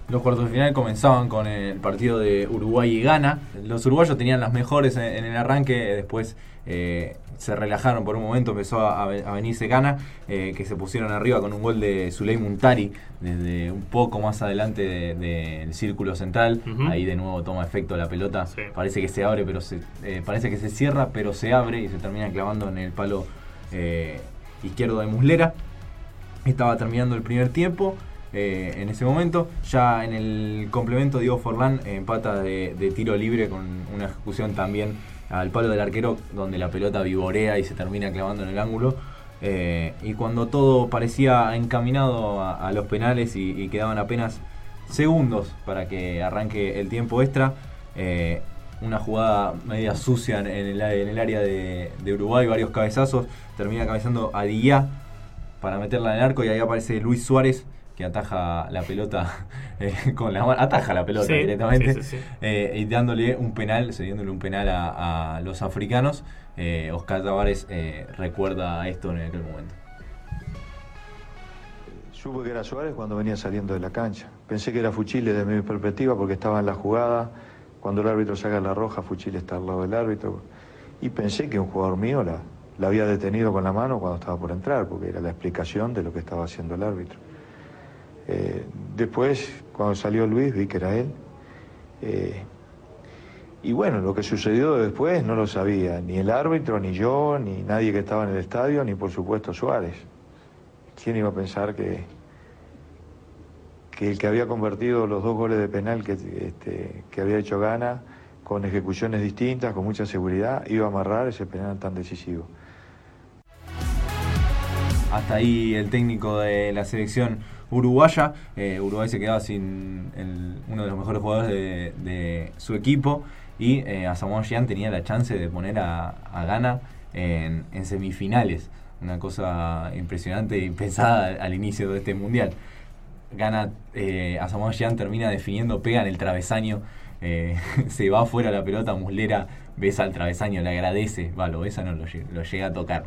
[SPEAKER 3] Los cuartos de final comenzaban con el partido de Uruguay y Ghana. Los uruguayos tenían las mejores en, en el arranque, después eh, se relajaron por un momento, empezó a, a venirse Ghana, eh, que se pusieron arriba con un gol de Zuley Muntari desde un poco más adelante del de, del círculo central. Ahí de nuevo toma efecto la pelota.
[SPEAKER 1] Sí.
[SPEAKER 3] Parece que se abre, pero se, eh, parece que se cierra, pero se abre y se termina clavando en el palo eh, izquierdo de Muslera. Estaba terminando el primer tiempo. eh, en ese momento, ya en el complemento, Diego Forlán empata de, de tiro libre con una ejecución también al palo del arquero, donde la pelota vivorea y se termina clavando en el ángulo. Eh, y cuando todo parecía encaminado a, los penales y, quedaban apenas segundos para que arranque el tiempo extra, una jugada media sucia en el, en el área de, de Uruguay, varios cabezazos, termina cabezando a Díaz para meterla en el arco y ahí aparece Luis Suárez que ataja la pelota eh, con la mano, ataja la pelota
[SPEAKER 1] Sí,
[SPEAKER 3] directamente
[SPEAKER 1] sí, sí, sí.
[SPEAKER 3] eh, y dándole un penal, cediéndole un penal a, a los africanos. Eh, Oscar Tavares eh, recuerda esto en aquel momento.
[SPEAKER 6] Supe que era Suárez cuando venía saliendo de la cancha. Pensé que era Fuchile desde mi perspectiva porque estaba en la jugada. Cuando el árbitro saca la roja, Fuchile está al lado del árbitro. Y pensé que un jugador mío la, había detenido con la mano cuando estaba por entrar, porque era la explicación de lo que estaba haciendo el árbitro. Eh, después, cuando salió Luis, vi que era él. Eh, y bueno, lo que sucedió después no lo sabía ni el árbitro, ni yo, ni nadie que estaba en el estadio, ni por supuesto Suárez. ¿Quién iba a pensar que, que el que había convertido los dos goles de penal que, este, que había hecho Gana, con ejecuciones distintas, con mucha seguridad, iba a amarrar ese penal tan decisivo?
[SPEAKER 3] Hasta ahí el técnico de la selección uruguaya. Eh, Uruguay se quedaba sin uno de los mejores jugadores de, su equipo. Y eh, Asamoah Gyan tenía la chance de poner a, a Ghana en, en semifinales. Una cosa impresionante y pensada al inicio de este mundial. Gana, eh, Asamoah termina definiendo, pega en el travesaño, eh, se va afuera la pelota, Muslera besa al travesaño, le agradece, va, lo besa, no lo, lle- lo llega a tocar,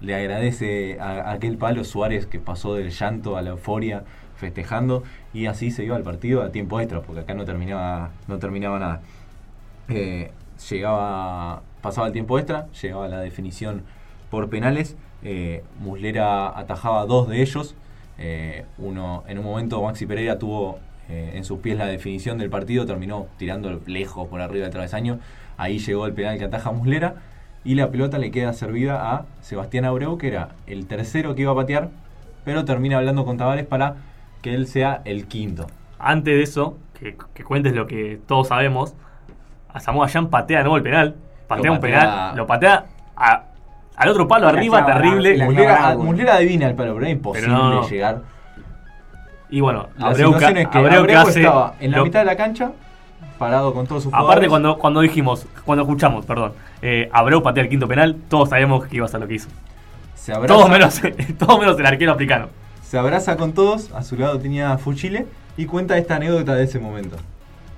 [SPEAKER 3] le agradece a, a aquel palo Suárez que pasó del llanto a la euforia festejando y así se iba al partido a tiempo extra porque acá no terminaba no terminaba nada. Eh, llegaba pasaba el tiempo extra llegaba la definición por penales eh, Muslera atajaba dos de ellos eh, uno en un momento Maxi Pereira tuvo eh, en sus pies la definición del partido terminó tirando lejos por arriba del travesaño ahí llegó el penal que ataja Muslera y la pelota le queda servida a Sebastián Abreu, que era el tercero que iba a patear pero termina hablando con Tavares para que él sea el quinto.
[SPEAKER 1] Antes de eso, que, que cuentes lo que todos sabemos, a Samoa Jan patea de nuevo el penal. Patea un penal, lo patea a- al otro palo
[SPEAKER 2] La
[SPEAKER 1] arriba,
[SPEAKER 2] clava-
[SPEAKER 1] terrible.
[SPEAKER 2] la
[SPEAKER 3] Muslera, adivina el palo, pero era imposible
[SPEAKER 1] Pero no.
[SPEAKER 3] llegar.
[SPEAKER 1] Y bueno,
[SPEAKER 3] La
[SPEAKER 1] Abreu,
[SPEAKER 3] es que
[SPEAKER 1] Abreu que
[SPEAKER 3] Abreu
[SPEAKER 1] hace
[SPEAKER 3] estaba en la
[SPEAKER 1] lo-
[SPEAKER 3] mitad de la cancha, parado con todos sus
[SPEAKER 1] Aparte,
[SPEAKER 3] jugadores.
[SPEAKER 1] cuando, cuando dijimos, cuando escuchamos, perdón, eh, Abreu patea el quinto penal, todos sabemos que iba a ser lo que hizo.
[SPEAKER 3] se abraza,
[SPEAKER 1] Todos menos, todos menos el arquero africano.
[SPEAKER 3] se abraza con todos, a su lado tenía Fuchile y cuenta esta anécdota de ese momento.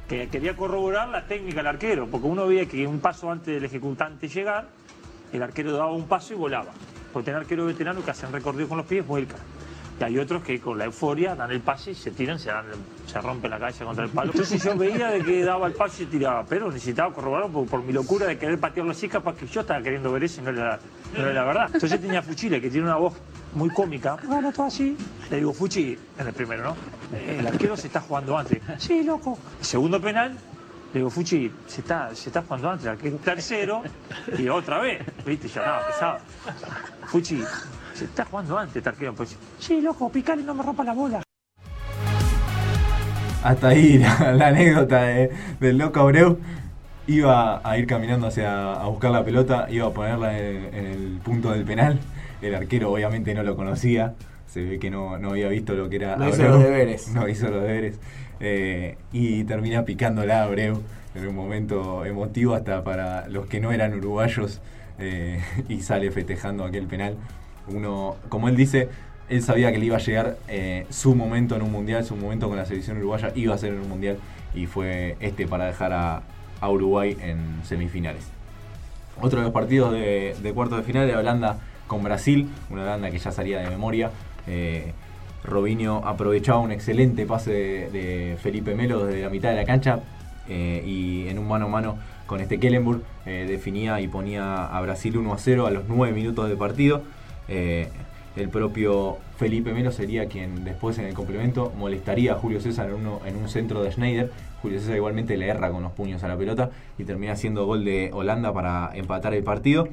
[SPEAKER 7] que quería corroborar la técnica del arquero, porque uno veía que un paso antes del ejecutante llegar, el arquero daba un paso y volaba. Porque tener arqueros veteranos que hacen recorrido con los pies, vuelcan. Y hay otros que con la euforia dan el pase y se tiran, se, dan, se rompen la cabeza contra el palo. Entonces yo veía de que daba el pase y se tiraba, pero necesitaba corroborarlo por, por mi locura de querer patearlo así, capaz que yo estaba queriendo ver eso y no era, no era la verdad. Entonces tenía a Fuchile, que tiene una voz muy cómica. Bueno, todo así. Le digo, Fuchi, en el primero, ¿no? El arquero se está jugando antes. Sí, loco. Segundo penal, le digo, Fuchi, se está, se está jugando antes el arquero. Tercero, y otra vez, viste, ya estaba pesado. Fuchi, se está jugando antes este arquero. Pues, sí, loco, picale, no me rompa la bola.
[SPEAKER 3] Hasta ahí la, la anécdota de- del loco Abreu. Iba a ir caminando hacia a buscar la pelota, iba a ponerla en, en el punto del penal. El arquero obviamente no lo conocía, se ve que no, no había visto lo que era
[SPEAKER 2] No hizo los deberes.
[SPEAKER 3] No hizo los deberes. Eh, y termina picándola a Abreu en un momento emotivo hasta para los que no eran uruguayos eh, y sale festejando aquel penal. Uno, como él dice, él sabía que le iba a llegar eh, su momento en un mundial, su momento con la selección uruguaya iba a ser en un mundial y fue este para dejar a, a Uruguay en semifinales. Otro de los partidos de, cuartos de final era Holanda con Brasil, una Holanda que ya salía de memoria. Robinho aprovechaba un excelente pase de, Felipe Melo desde la mitad de la cancha eh, y en un mano a mano con este Kellenburg eh, definía y ponía a Brasil 1 a 0 a los 9 minutos de partido. Eh, el propio Felipe Melo sería quien después en el complemento molestaría a Julio César en, uno- en un centro de Schneider. Julio César igualmente le erra con los puños a la pelota y termina siendo gol de Holanda para empatar el partido.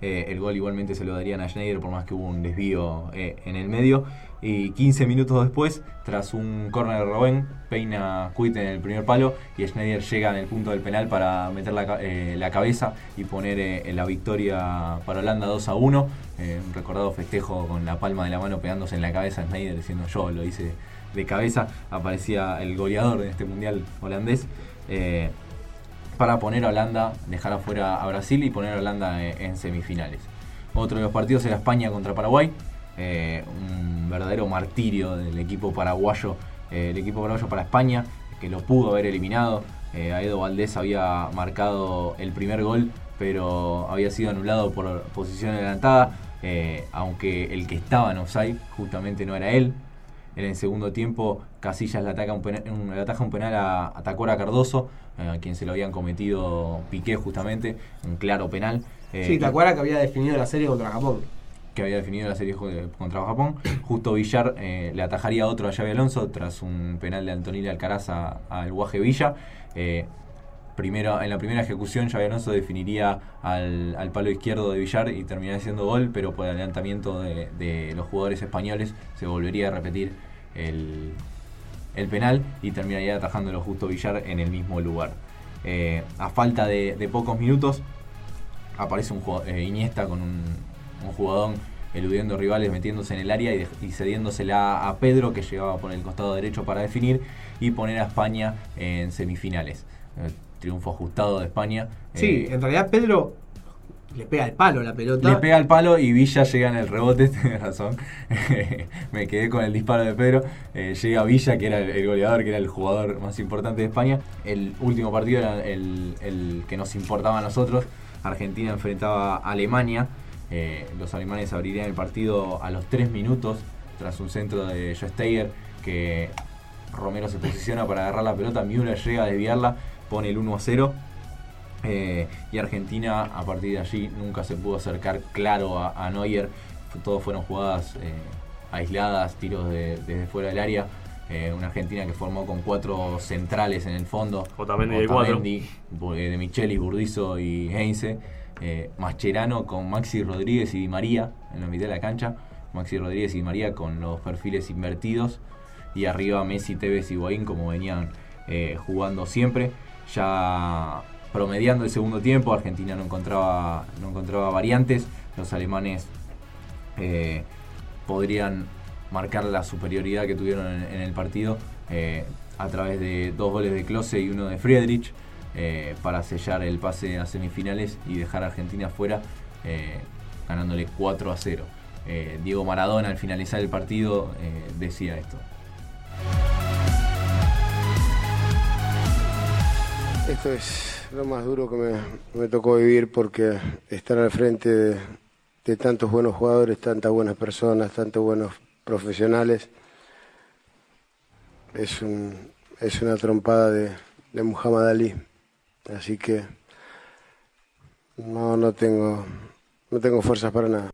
[SPEAKER 3] El gol igualmente se lo darían a Schneider por más que hubo un desvío en el medio. Y 15 minutos después, tras un córner de Robben, peina Kuit en el primer palo y Schneider llega en el punto del penal para meter la, eh, la cabeza y poner eh, la victoria para Holanda 2 a 1. Eh, un recordado festejo con la palma de la mano pegándose en la cabeza Schneider diciendo yo lo hice de cabeza. Aparecía el goleador de este mundial holandés. Para poner a Holanda, dejar afuera a Brasil y poner a Holanda en semifinales. Otro de los partidos era España contra Paraguay, verdadero martirio del equipo paraguayo, eh, el equipo paraguayo para España, que lo pudo haber eliminado. Eh, Aedo Valdés había marcado el primer gol, pero había sido anulado por posición adelantada, eh, aunque el que estaba en offside justamente no era él. En el segundo tiempo, Casillas le ataca un penal, un- le ataja un penal a, a Tacora Cardoso, eh, a quien se lo habían cometido Piqué justamente, un claro penal. eh,
[SPEAKER 2] Sí, ¿te acuerdas que había definido la serie contra Japón?
[SPEAKER 3] Que había definido la serie contra Japón. Justo Villar eh, le atajaría otro a Xavi Alonso tras un penal de Antonio Alcaraz al Guaje Villa. Eh, primero, en la primera ejecución Xavi Alonso definiría al, al palo izquierdo de Villar y terminaría siendo gol, pero por adelantamiento de, los jugadores españoles se volvería a repetir el, el penal y terminaría atajándolo justo Villar en el mismo lugar. Eh, a falta de, pocos minutos aparece un Iniesta con un, un jugadón eludiendo rivales, metiéndose en el área y, cediéndosela a Pedro que llegaba por el costado derecho para definir y poner a España en semifinales. Eh, triunfo ajustado de España.
[SPEAKER 2] Sí,
[SPEAKER 3] Eh,
[SPEAKER 2] en realidad Pedro le pega el palo la pelota.
[SPEAKER 3] le pega el palo y Villa llega en el rebote, tenés razón. Me quedé con el disparo de Pedro. Eh, llega Villa, que era el, el goleador, que era el jugador más importante de España. El último partido era el, el que nos importaba a nosotros. Argentina enfrentaba a Alemania. Eh, los alemanes abrirían el partido a los 3 minutos tras un centro de Steiger que Romero se posiciona para agarrar la pelota. Müller llega a desviarla, pone el 1 a 0. Eh, y Argentina a partir de allí nunca se pudo acercar claro a, a Neuer. Todos fueron jugadas eh, aisladas, tiros de- desde fuera del área. Eh, una Argentina que formó con cuatro centrales en el fondo.
[SPEAKER 1] Otamendi de cuatro.
[SPEAKER 3] Otamendi, eh, de Michelis, Burdizo y Heinze. Eh, Mascherano con Maxi Rodríguez y Di María en la mitad de la cancha. Maxi Rodríguez y María con los perfiles invertidos y arriba Messi, Tevez y Higuaín como venían eh, jugando siempre. Ya promediando el segundo tiempo, Argentina no encontraba, no encontraba variantes, los alemanes eh, podrían marcar la superioridad que tuvieron en, el partido eh, a través de dos goles de Klose y uno de Friedrich para sellar el pase a semifinales y dejar a Argentina fuera ganándole 4 a 0. Diego Maradona al finalizar el partido decía esto.
[SPEAKER 8] Esto es lo más duro que me, tocó vivir porque estar al frente de, tantos buenos jugadores, tantas buenas personas, tantos buenos profesionales, es, es una trompada de, de Muhammad Ali. Así que no, no tengo, no tengo fuerzas para nada.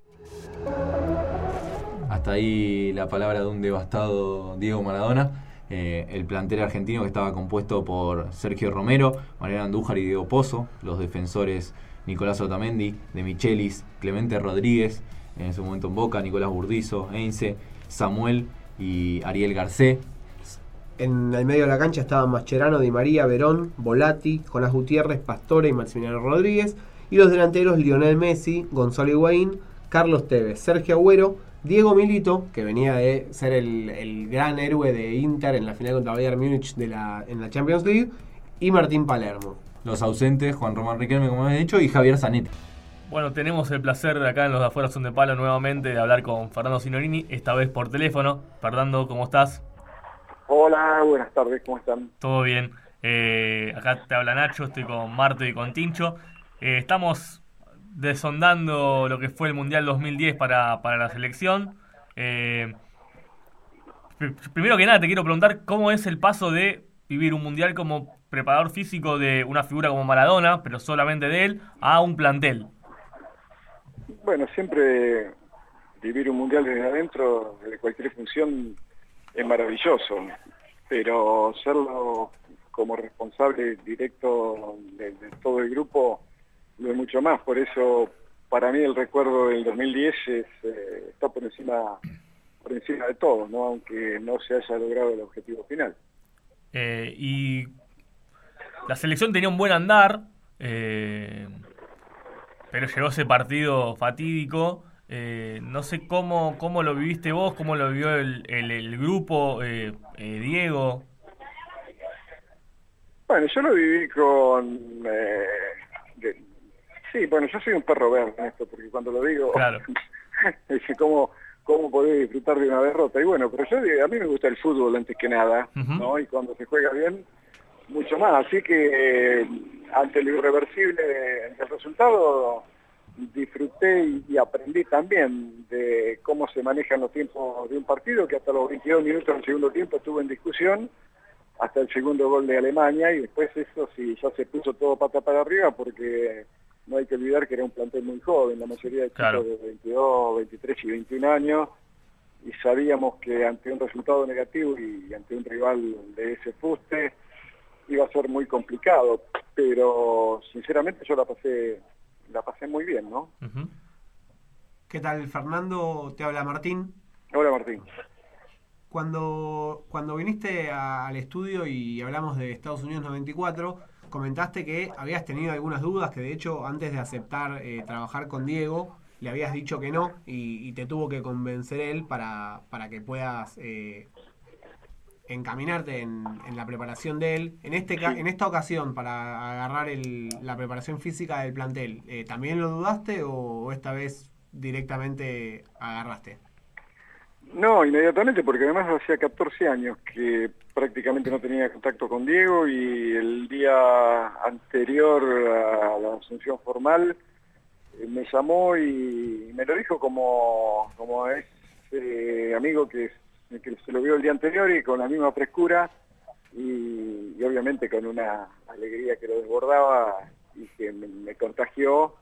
[SPEAKER 3] Hasta ahí la palabra de un devastado Diego Maradona. Eh, el plantel argentino que estaba compuesto por Sergio Romero, Mariano Andújar y Diego Pozo, los defensores Nicolás Otamendi, De Michelis, Clemente Rodríguez, en ese momento en Boca, Nicolás Burdizo, Eince, Samuel y Ariel Garcé.
[SPEAKER 2] En el medio de la cancha estaban Mascherano, Di María, Verón, Volati, Jonás Gutiérrez, Pastore y Maximiliano Rodríguez. Y los delanteros Lionel Messi, Gonzalo Higuaín, Carlos Tevez, Sergio Agüero, Diego Milito, que venía de ser el, gran héroe de Inter en la final contra Bayern Múnich de la, en la Champions League, y Martín Palermo.
[SPEAKER 3] Los ausentes, Juan Román Riquelme, como he dicho, y Javier Zanetti.
[SPEAKER 1] Bueno, tenemos el placer de acá en Los de Afuera Son de Palo nuevamente de hablar con Fernando Sinorini, esta vez por teléfono. Fernando, ¿cómo estás?
[SPEAKER 9] Hola, buenas tardes, ¿cómo están?
[SPEAKER 1] Todo bien. Eh, acá te habla Nacho, estoy con Marto y con Tincho. Eh, estamos desondando lo que fue el Mundial 2010 para, para la selección. Eh, primero que nada, te quiero preguntar cómo es el paso de vivir un Mundial como preparador físico de una figura como Maradona, pero solamente de él, a un plantel.
[SPEAKER 9] Bueno, siempre vivir un Mundial desde adentro, de cualquier función, es maravilloso, pero serlo como responsable directo de todo el grupo no mucho más, por eso para mí el recuerdo del 2010 es, eh, está por encima, por encima de todo, ¿no? aunque no se haya logrado el objetivo final.
[SPEAKER 1] Eh, y la selección tenía un buen andar, eh, pero llegó ese partido fatídico. No sé cómo, cómo lo viviste vos, cómo lo vivió el, el grupo, Diego.
[SPEAKER 9] Bueno, yo lo viví con Sí, bueno, yo soy un perro verde en esto, porque cuando lo digo, claro. dice, ¿cómo, ¿cómo podés disfrutar de una derrota? Y bueno, pero yo a mí me gusta el fútbol antes que nada, ¿no? Y cuando se juega bien, mucho más. Así que ante lo irreversible del resultado, disfruté y, aprendí también de cómo se manejan los tiempos de un partido, que hasta los 22 minutos del segundo tiempo estuvo en discusión, hasta el segundo gol de Alemania, y después eso sí, ya se puso todo pata para arriba, porque no hay que olvidar que era un plantel muy joven, la mayoría de chicos de 22, 23 y 21 años, y sabíamos que ante un resultado negativo y ante un rival de ese fuste iba a ser muy complicado, pero sinceramente yo la pasé, la pasé muy bien, ¿no?
[SPEAKER 2] ¿Qué tal, Fernando? Te habla Martín.
[SPEAKER 9] Hola, Martín.
[SPEAKER 2] Cuando, cuando viniste al estudio y hablamos de Estados Unidos 94, comentaste que habías tenido algunas dudas, que de hecho antes de aceptar eh, trabajar con Diego, le habías dicho que no y, te tuvo que convencer él para, para que puedas eh, encaminarte en, la preparación de él. En, este, en esta ocasión, para agarrar la preparación física del plantel, eh, ¿también lo dudaste o esta vez directamente agarraste?
[SPEAKER 9] No, inmediatamente, porque además hacía 14 años que prácticamente no tenía contacto con Diego y el día anterior a la asunción formal eh, me llamó y me lo dijo como, como es amigo que, se lo vio el día anterior y con la misma frescura y, obviamente con una alegría que lo desbordaba y que me contagió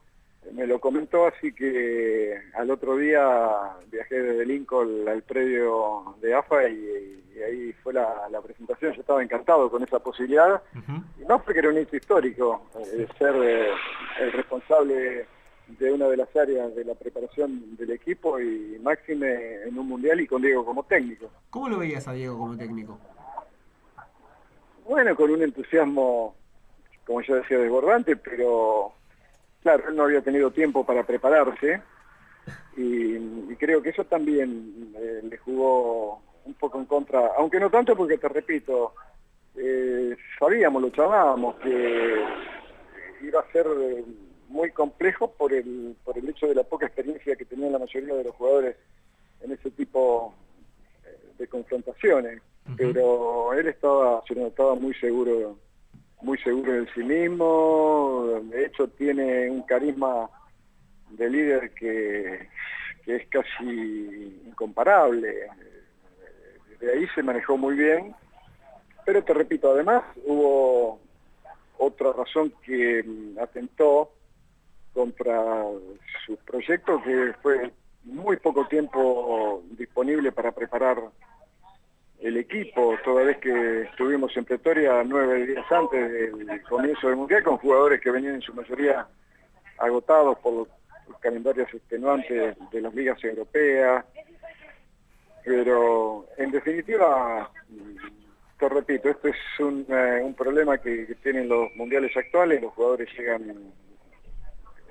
[SPEAKER 9] me lo comentó, así que al otro día viajé desde Lincoln al predio de AFA y, ahí fue la, presentación. Yo estaba encantado con esa posibilidad, y más porque era un hito histórico, eh, ser eh, el responsable de una de las áreas de la preparación del equipo y máxime en un mundial y con Diego como técnico.
[SPEAKER 2] ¿Cómo lo veías a Diego como técnico?
[SPEAKER 9] Bueno, con un entusiasmo, como ya decía, desbordante, pero claro, él no había tenido tiempo para prepararse y, creo que eso también eh, le jugó un poco en contra, aunque no tanto porque te repito, eh, sabíamos, lo charlábamos, que iba a ser eh, muy complejo por el, por el hecho de la poca experiencia que tenían la mayoría de los jugadores en ese tipo eh, de confrontaciones. Pero él estaba, se notaba muy seguro, muy seguro de sí mismo, de hecho tiene un carisma de líder que, que es casi incomparable. De ahí se manejó muy bien, pero te repito, además hubo otra razón que atentó contra su proyecto que fue muy poco tiempo disponible para preparar el equipo, toda vez que estuvimos en Pretoria nueve días antes del comienzo del Mundial con jugadores que venían en su mayoría agotados por los, calendarios extenuantes de las ligas europeas, pero en definitiva, te repito, esto es un, eh, problema que, tienen los mundiales actuales, los jugadores llegan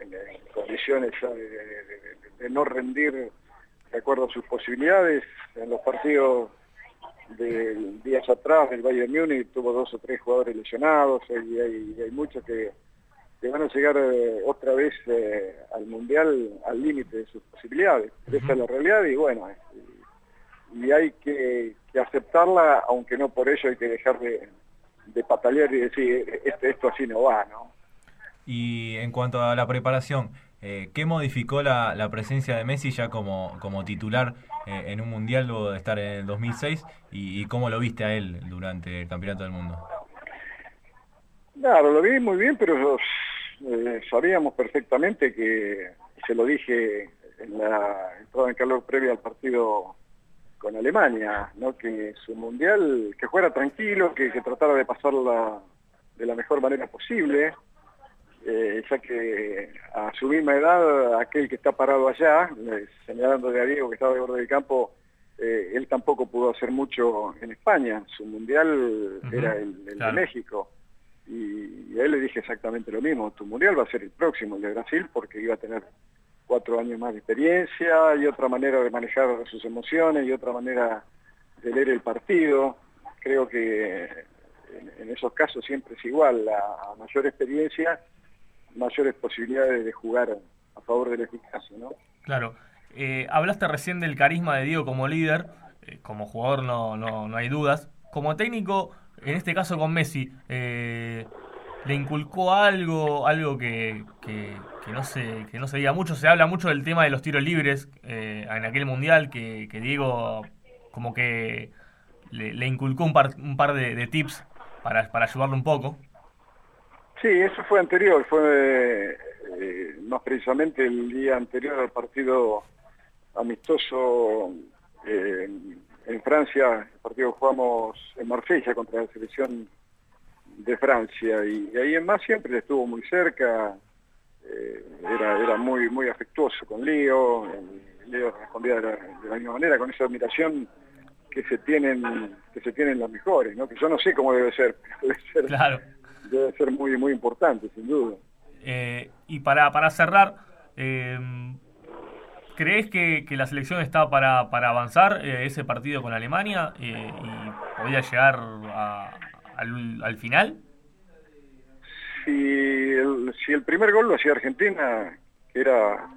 [SPEAKER 9] en, condiciones de, no rendir de acuerdo a sus posibilidades. En los partidos de días atrás el Bayern Múnich tuvo dos o tres jugadores lesionados y hay, muchos que, van a llegar eh, otra vez eh, al Mundial al límite de sus posibilidades. Esa es la realidad y bueno, y, hay que, aceptarla, aunque no por ello hay que dejar de, de patalear y decir, este, esto así no va, ¿no?
[SPEAKER 3] Y en cuanto a la preparación, eh, ¿qué modificó la, presencia de Messi ya como, como titular eh, en un mundial luego de estar en el 2006? Y, cómo lo viste a él durante el Campeonato del Mundo?
[SPEAKER 9] Claro, lo vi muy bien, pero eh, sabíamos perfectamente que, se lo dije en la entrada en calor previa al partido con Alemania, ¿no? que su mundial, que fuera tranquilo, que, que tratara de pasarla de la mejor manera posible, eh, ya que a su misma edad, aquel que está parado allá, eh, señalando de a Diego que estaba de borde del campo, eh, él tampoco pudo hacer mucho en España, su mundial era el, de México. Y, a él le dije exactamente lo mismo, tu mundial va a ser el próximo, el de Brasil, porque iba a tener cuatro años más de experiencia y otra manera de manejar sus emociones y otra manera de leer el partido. Creo que en, esos casos siempre es igual, la mayor experiencia mayores posibilidades de jugar a favor del eficacia, ¿no?
[SPEAKER 1] Claro. Eh, hablaste recién del carisma de Diego como líder, eh, como jugador no, no, no, hay dudas. Como técnico, en este caso con Messi, eh, ¿le inculcó algo, algo que, que, no se, que no se diga mucho? Se habla mucho del tema de los tiros libres en aquel mundial, que, que Diego como que le, inculcó un par, un par de, de tips para, para ayudarlo un poco.
[SPEAKER 9] Sí, eso fue anterior, fue eh, más precisamente el día anterior al partido amistoso eh, en Francia, el partido que jugamos en Marsella contra la selección de Francia. Y, ahí en más siempre estuvo muy cerca, eh, era, muy muy afectuoso con Leo, Leo respondía de la, misma manera, con esa admiración que se tienen que se tienen los mejores, ¿no? que yo no sé cómo debe ser, debe ser.
[SPEAKER 1] Claro
[SPEAKER 9] debe ser muy muy importante, sin duda.
[SPEAKER 1] Eh, y para, para cerrar, eh, ¿crees que, que, la selección está para, para avanzar eh, ese partido con Alemania y podría llegar al, al, final?
[SPEAKER 9] Si el, si el primer gol lo hacía Argentina, que era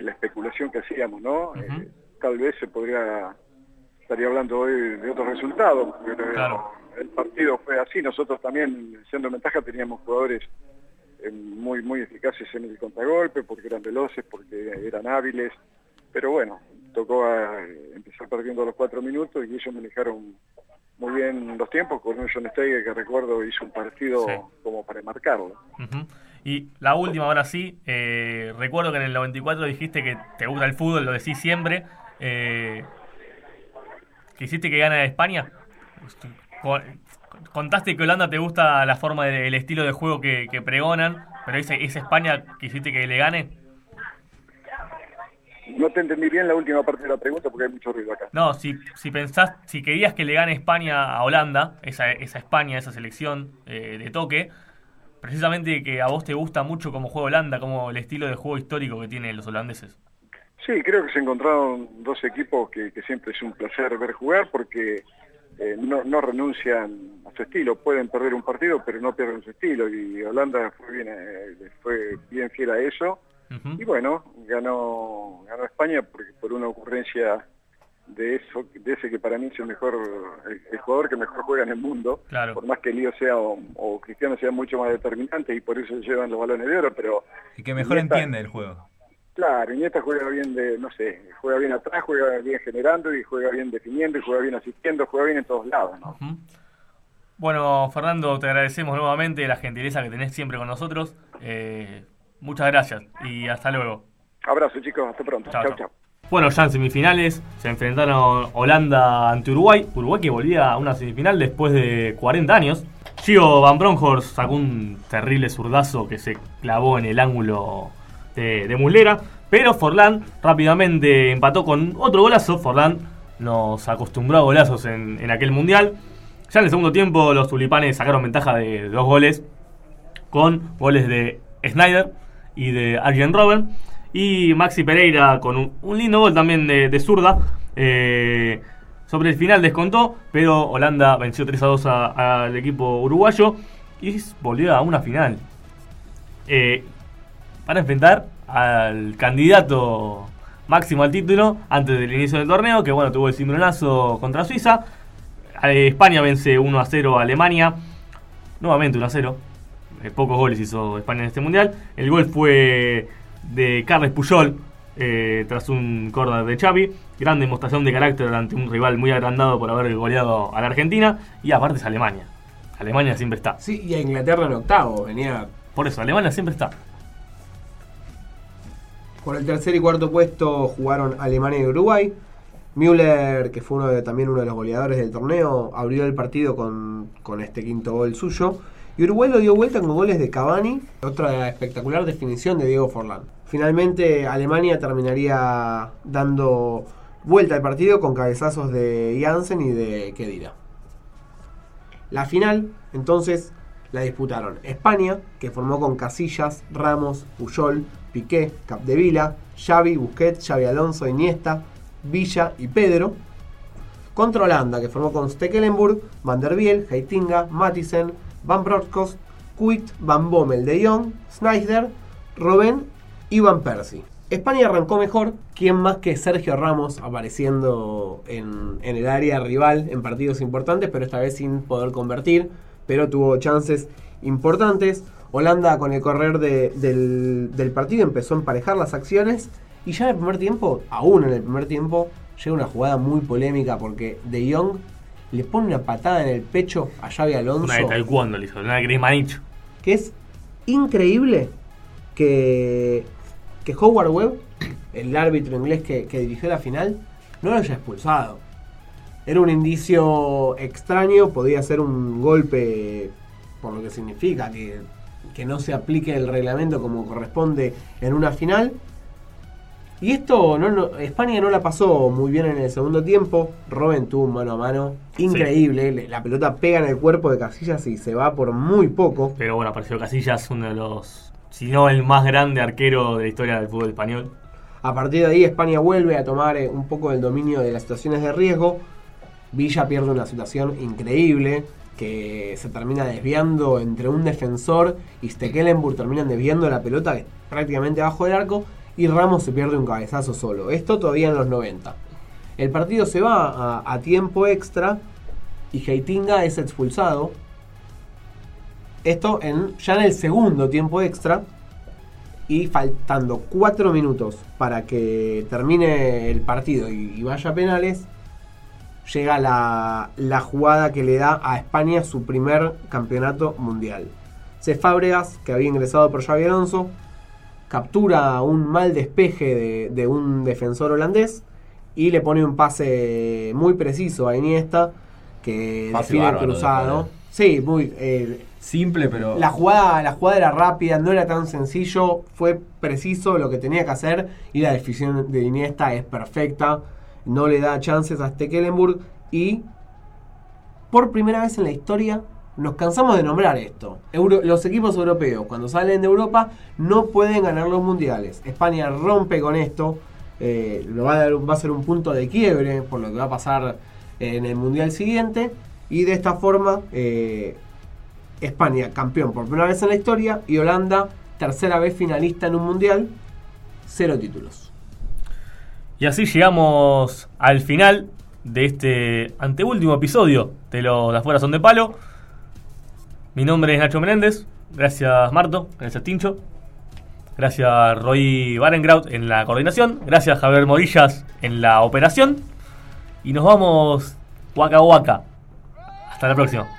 [SPEAKER 9] la especulación que hacíamos, ¿no? tal vez se podría, estaría hablando hoy de otros resultados, pero claro el partido fue así, nosotros también, siendo ventaja, teníamos jugadores eh, muy muy eficaces en el contragolpe, porque eran veloces, porque eran hábiles, pero bueno, tocó eh, empezar perdiendo los cuatro minutos y ellos manejaron muy bien los tiempos, con un John Steiger que recuerdo hizo un partido como para marcarlo.
[SPEAKER 1] Y la última, ahora sí, eh, recuerdo que en el 94 dijiste que te gusta el fútbol, lo decís siempre, eh, ¿quisiste que gane España? Contaste que Holanda te gusta la forma del estilo de juego que, pregonan, Pero esa España quisiste que le gane.
[SPEAKER 9] No te entendí bien la última parte de la pregunta porque hay mucho ruido acá.
[SPEAKER 1] No, si, si pensás, si querías que le gane España a Holanda, esa, esa España, esa selección eh, de toque, precisamente que a vos te gusta mucho cómo juega Holanda, como el estilo de juego histórico que tienen los holandeses.
[SPEAKER 9] Sí, creo que se encontraron dos equipos que, siempre es un placer ver jugar porque eh, no, no, renuncian a su estilo. Pueden perder un partido, pero no pierden su estilo. Y Holanda fue bien, eh, fue bien fiel a eso. Y bueno, ganó, ganó España porque por una ocurrencia de eso, de ese que para mí es el mejor, el, jugador que mejor juega en el mundo, por más que Lío sea o, Cristiano sea mucho más determinante y por eso llevan los balones de oro, pero...
[SPEAKER 3] Y que mejor entiende el juego.
[SPEAKER 9] Claro, Iniesta juega bien de, no sé, juega bien atrás, juega bien generando y juega bien definiendo y juega bien asistiendo, juega bien en todos lados, ¿no?
[SPEAKER 1] Bueno, Fernando, te agradecemos nuevamente la gentileza que tenés siempre con nosotros. Eh, muchas gracias y hasta luego.
[SPEAKER 9] Abrazo chicos, hasta pronto. Chao, chao.
[SPEAKER 1] Bueno, ya en semifinales se enfrentaron Holanda ante Uruguay. Uruguay que volvía a una semifinal después de 40 años. Gio Van Bronckhorst sacó un terrible zurdazo que se clavó en el ángulo de, Muslera. Pero Forlán rápidamente empató con otro golazo. Forlán nos acostumbró a golazos en, aquel mundial. Ya en el segundo tiempo los tulipanes sacaron ventaja de dos goles. Con goles de Snyder y de Arjen Robben. Y Maxi Pereira con un, lindo gol también de, zurda. Eh, sobre el final descontó, pero Holanda venció 3 a 2 al equipo uruguayo y volvió a una final. Eh, para enfrentar al candidato máximo al título antes del inicio del torneo, que bueno, tuvo el cimbronazo contra Suiza. Eh, España vence 1 a 0 a Alemania. Nuevamente 1 a 0. Eh, pocos goles hizo España en este mundial. El gol fue de Carles Puyol eh, tras un córner de Xavi. Gran demostración de carácter ante un rival muy agrandado por haber goleado a la Argentina. Y aparte es Alemania. Alemania siempre está.
[SPEAKER 2] Sí, y a Inglaterra en octavo. Venía.
[SPEAKER 1] Por eso, Alemania siempre está.
[SPEAKER 2] Por el tercer y cuarto puesto jugaron Alemania y Uruguay. Müller, que fue también uno de los goleadores del torneo, abrió el partido con, este quinto gol suyo. Y Uruguay lo dio vuelta con goles de Cavani, otra espectacular definición de Diego Forlán. Finalmente Alemania terminaría dando vuelta al partido con cabezazos de Jansen y de Kedira. La final, entonces, la disputaron España, que formó con Casillas, Ramos, Puyol, Piqué, Capdevila, Xavi, Busquets, Xavi Alonso, Iniesta, Villa y Pedro. Contra Holanda, que formó con Stekelenburg, Van der Biel, Van Bronckhorst, Kuit, Van Bommel, De Jong, Snyder, Robben y Van Persie. España arrancó mejor, quien más que Sergio Ramos apareciendo en, en, el área rival en partidos importantes, pero esta vez sin poder convertir, pero tuvo chances importantes. Holanda con el correr del, partido empezó a emparejar las acciones y ya en el primer tiempo, aún en el primer tiempo, llega una jugada muy polémica porque De Jong le pone una patada en el pecho a Xavi Alonso.
[SPEAKER 1] Una de taekwondo le hizo, una de
[SPEAKER 2] Que es increíble que, que Howard Webb, el árbitro inglés que, que dirigió la final, no lo haya expulsado. Era un indicio extraño, podía ser un golpe por lo que significa que que no se aplique el reglamento como corresponde en una final. Y esto, no, España no la pasó muy bien en el segundo tiempo. Robin tuvo un mano a mano increíble. La pelota pega en el cuerpo de Casillas y se va por muy poco.
[SPEAKER 1] Pero bueno, apareció Casillas, uno de los, si no el más grande arquero de la historia del fútbol español.
[SPEAKER 2] A partir de ahí, España vuelve a tomar eh, un poco el dominio de las situaciones de riesgo. Villa pierde una situación increíble que se termina desviando entre un defensor y Stekelenburg terminan desviando la pelota prácticamente abajo del arco y Ramos se pierde un cabezazo solo. Esto todavía en los 90. El partido se va a, tiempo extra y Heitinga es expulsado. Esto en, ya en el segundo tiempo extra y faltando 4 minutos para que termine el partido y, y vaya a penales, llega la, jugada que le da a España su primer campeonato mundial. C. Fábregas, que había ingresado por Xavi Alonso, captura un mal despeje de, un defensor holandés y le pone un pase muy preciso a Iniesta que define cruzado. Sí, muy. Eh,
[SPEAKER 3] simple, pero.
[SPEAKER 2] La jugada, la jugada era rápida, no era tan sencillo, fue preciso lo que tenía que hacer y la decisión de Iniesta es perfecta. No le da chances a Stekelenburg y por primera vez en la historia nos cansamos de nombrar esto. los equipos europeos, cuando salen de Europa, no pueden ganar los mundiales. España rompe con esto. Eh, lo va, a va a ser un punto de quiebre por lo que va a pasar en el mundial siguiente. Y de esta forma, eh, España campeón por primera vez en la historia y Holanda tercera vez finalista en un mundial, cero títulos.
[SPEAKER 10] Y así llegamos al final de este anteúltimo episodio de los de afuera son de palo. Mi nombre es Nacho Menéndez. Gracias Marto, gracias Tincho. Gracias Roy Barengraut en la coordinación. Gracias Javier Morillas en la operación. Y nos vamos Waka Waka. Hasta la próxima.